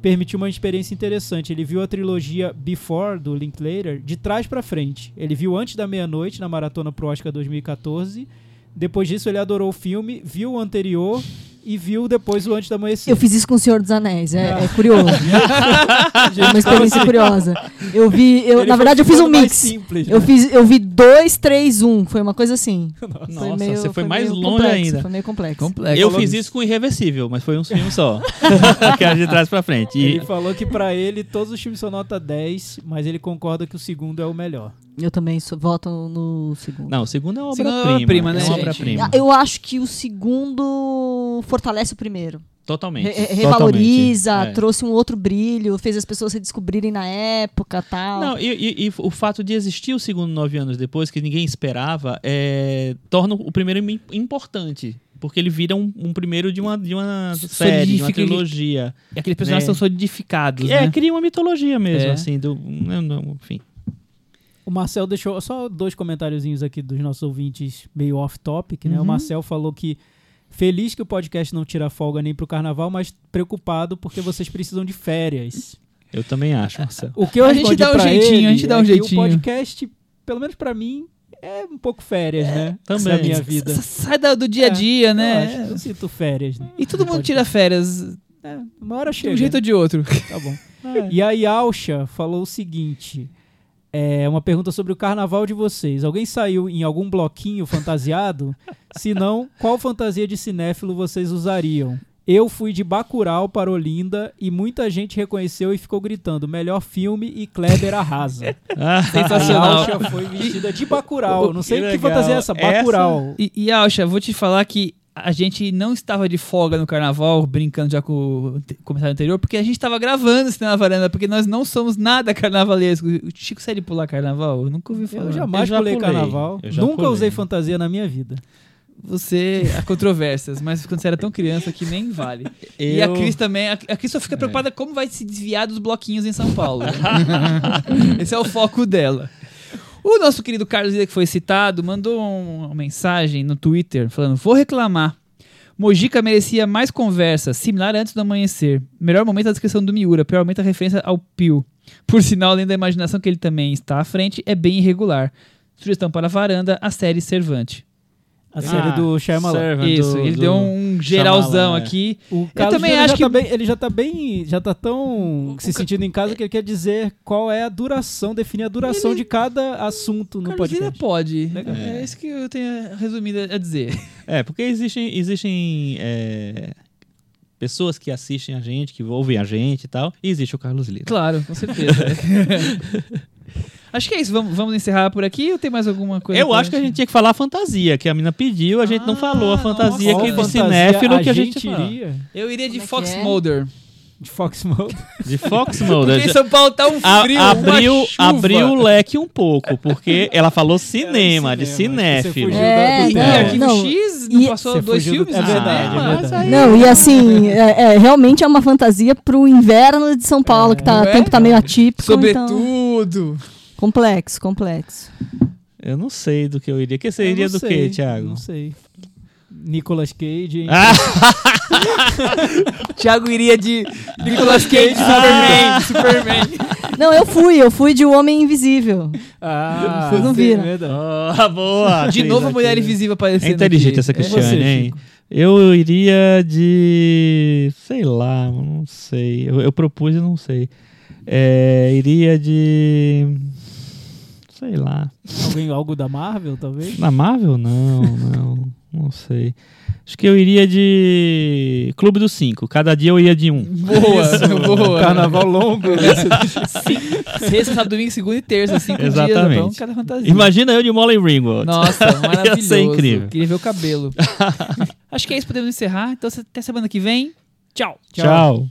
permitiu uma experiência interessante. Ele viu a trilogia Before, do Linklater, de trás pra frente. Ele viu Antes da Meia-Noite, na Maratona pro Oscar 2014. Depois disso, ele adorou o filme, viu o anterior e viu depois o Antes da Amanhecer. Eu fiz isso com o Senhor dos Anéis, é, é curioso. *laughs* É uma experiência curiosa. Eu vi, eu, Ele na foi verdade, eu fiz um mais mix. simples, Eu né? fiz, eu vi dois, três, um. Foi uma coisa assim. Nossa, meio- você foi, mais meio longe complexo, ainda. Foi meio complexo. Complexo. eu fiz isso com Irreversível, mas foi um filme só. *laughs* que era de trás pra frente. E Ele falou que pra ele todos os filmes são nota 10, mas ele concorda que o segundo é o melhor. Eu também sou- voto no segundo. Não, o segundo é uma é obra-prima. obra-prima, né, É obra-prima. Ah, Eu acho que o segundo fortalece o primeiro. Totalmente. Re- re- revaloriza, Totalmente, é. trouxe um outro brilho, fez as pessoas se descobrirem na época tal. Não, e, e- e o fato de existir o segundo nove anos depois, que ninguém esperava, é, torna o primeiro im- importante. Porque ele vira um, um primeiro de uma, de uma série, de uma trilogia. E aqueles personagens É. são solidificados, É, né? cria uma mitologia mesmo, É. assim, do. Não, enfim. O Marcel deixou só dois comentáriozinhos aqui dos nossos ouvintes meio off-topic, né? O Uhum. Marcel falou que feliz que o podcast não tira folga nem pro carnaval, mas preocupado porque vocês precisam de férias. Eu também acho, Marcelo. O que eu A gente dá um jeitinho, ele a gente dá um é jeitinho. O podcast, pelo menos pra mim, é um pouco férias, né? também. Da minha vida. Sai do dia a É, dia, Eu, né? acho, eu sinto férias. né? E todo mundo tira férias É, uma hora de chega. um jeito ou de outro. Tá bom. *laughs* E aí, Alcha falou o seguinte: é uma pergunta sobre o carnaval de vocês. Alguém saiu em algum bloquinho fantasiado? *laughs* Se não, qual fantasia de cinéfilo vocês usariam? Eu fui de Bacurau para Olinda e muita gente reconheceu e ficou gritando: melhor filme e Kleber arrasa. Ah, *laughs* A Sensacional. Alcha foi vestida de Bacurau. Não sei Que que, fantasia é essa. Bacurau. E, e Alxa, vou te falar que a gente não estava de folga no carnaval, brincando já com o comentário anterior, porque a gente estava gravando esse na varanda, porque nós não somos nada carnavalesco. O Chico sai de pular carnaval? Eu nunca ouvi falar. Eu jamais Eu já pulei pulei. carnaval. Eu já Nunca pulei. usei fantasia na minha vida. Você, há controvérsias, mas quando você era tão criança que nem vale. E a Eu- Cris também, a, a Cris só fica preocupada como vai se desviar dos bloquinhos em São Paulo. *laughs* Esse é o foco dela. O nosso querido Carlos Lira, que foi citado, mandou um- uma mensagem no Twitter falando: Vou reclamar. Mojica merecia mais conversa, similar antes do amanhecer. Melhor momento da descrição do Miura, pior momento a referência ao Pio. Por sinal, além da imaginação que ele também está à frente, é bem irregular. Sugestão para a varanda, a série Servante. A série Ah, do Shyamalan. Servant Isso, do- ele do deu um geralzão Shyamalan, é. aqui. O Carlos também Lira acho que- tá bem, ele já tá bem, já tá tão se sentindo em casa que ele quer dizer qual é a duração, definir a duração de cada assunto no Carlos podcast. pode. Legal. É isso que eu tenho resumido a dizer. *laughs* É, porque existem, existem é, pessoas que assistem a gente, que ouvem a gente e tal, e existe o Carlos Lira. Claro, com certeza. *laughs* Acho que é isso. Vamos, vamos encerrar por aqui ou tem mais alguma coisa? Eu acho que a gente tinha que falar a fantasia, que a mina pediu, a gente não Ah, falou a fantasia nossa. que de cinéfilo que a gente, fala. iria Eu iria de Como é Fox é? Mulder. de Fox Mode. De *laughs* Fox Mulder. Porque em São Paulo tá um A- frio, abriu, uma chuva. abriu o leque um pouco, porque ela falou cinema, de cinema, você cinéfilo. fugiu É, do E Não, X não e- passou dois do- filmes é no verdade, cinema? é verdade. Não, e assim, é, é, realmente é uma fantasia pro inverno de São Paulo, que tá, Não o é? tempo tá meio atípico. Então, Sobretudo. Complexo, complexo. Eu não sei do que eu iria. Que você Eu iria do sei, que, Thiago? Não sei. Nicolas Cage? Ah, *laughs* Thiago iria de Nicolas Cage, Ah. Superman, Superman. Não, eu fui, eu fui de O Homem Invisível. Ah, Vocês não viram? oh, boa. De novo a Mulher? Invisível aparecendo É inteligente aqui. essa É. Cristiane, você, hein? Eu iria de. Sei lá, não sei. Eu, eu propus e não sei. É, iria de. Sei lá. Alguém, algo da Marvel, talvez? Na Marvel? Não, não. Não sei. Acho que eu iria de. Clube dos Cinco. Cada dia eu ia de um. Boa, boa. Carnaval longo. Sexta, sábado, domingo, segunda e terça, cinco Exatamente. dias, então, cada fantasia. Imagina eu de Molly Ringwald. Nossa, maravilhoso. *laughs* Ia ser incrível. Queria ver o cabelo. *laughs* Acho que é isso, podemos encerrar. Então, até semana que vem. Tchau. Tchau.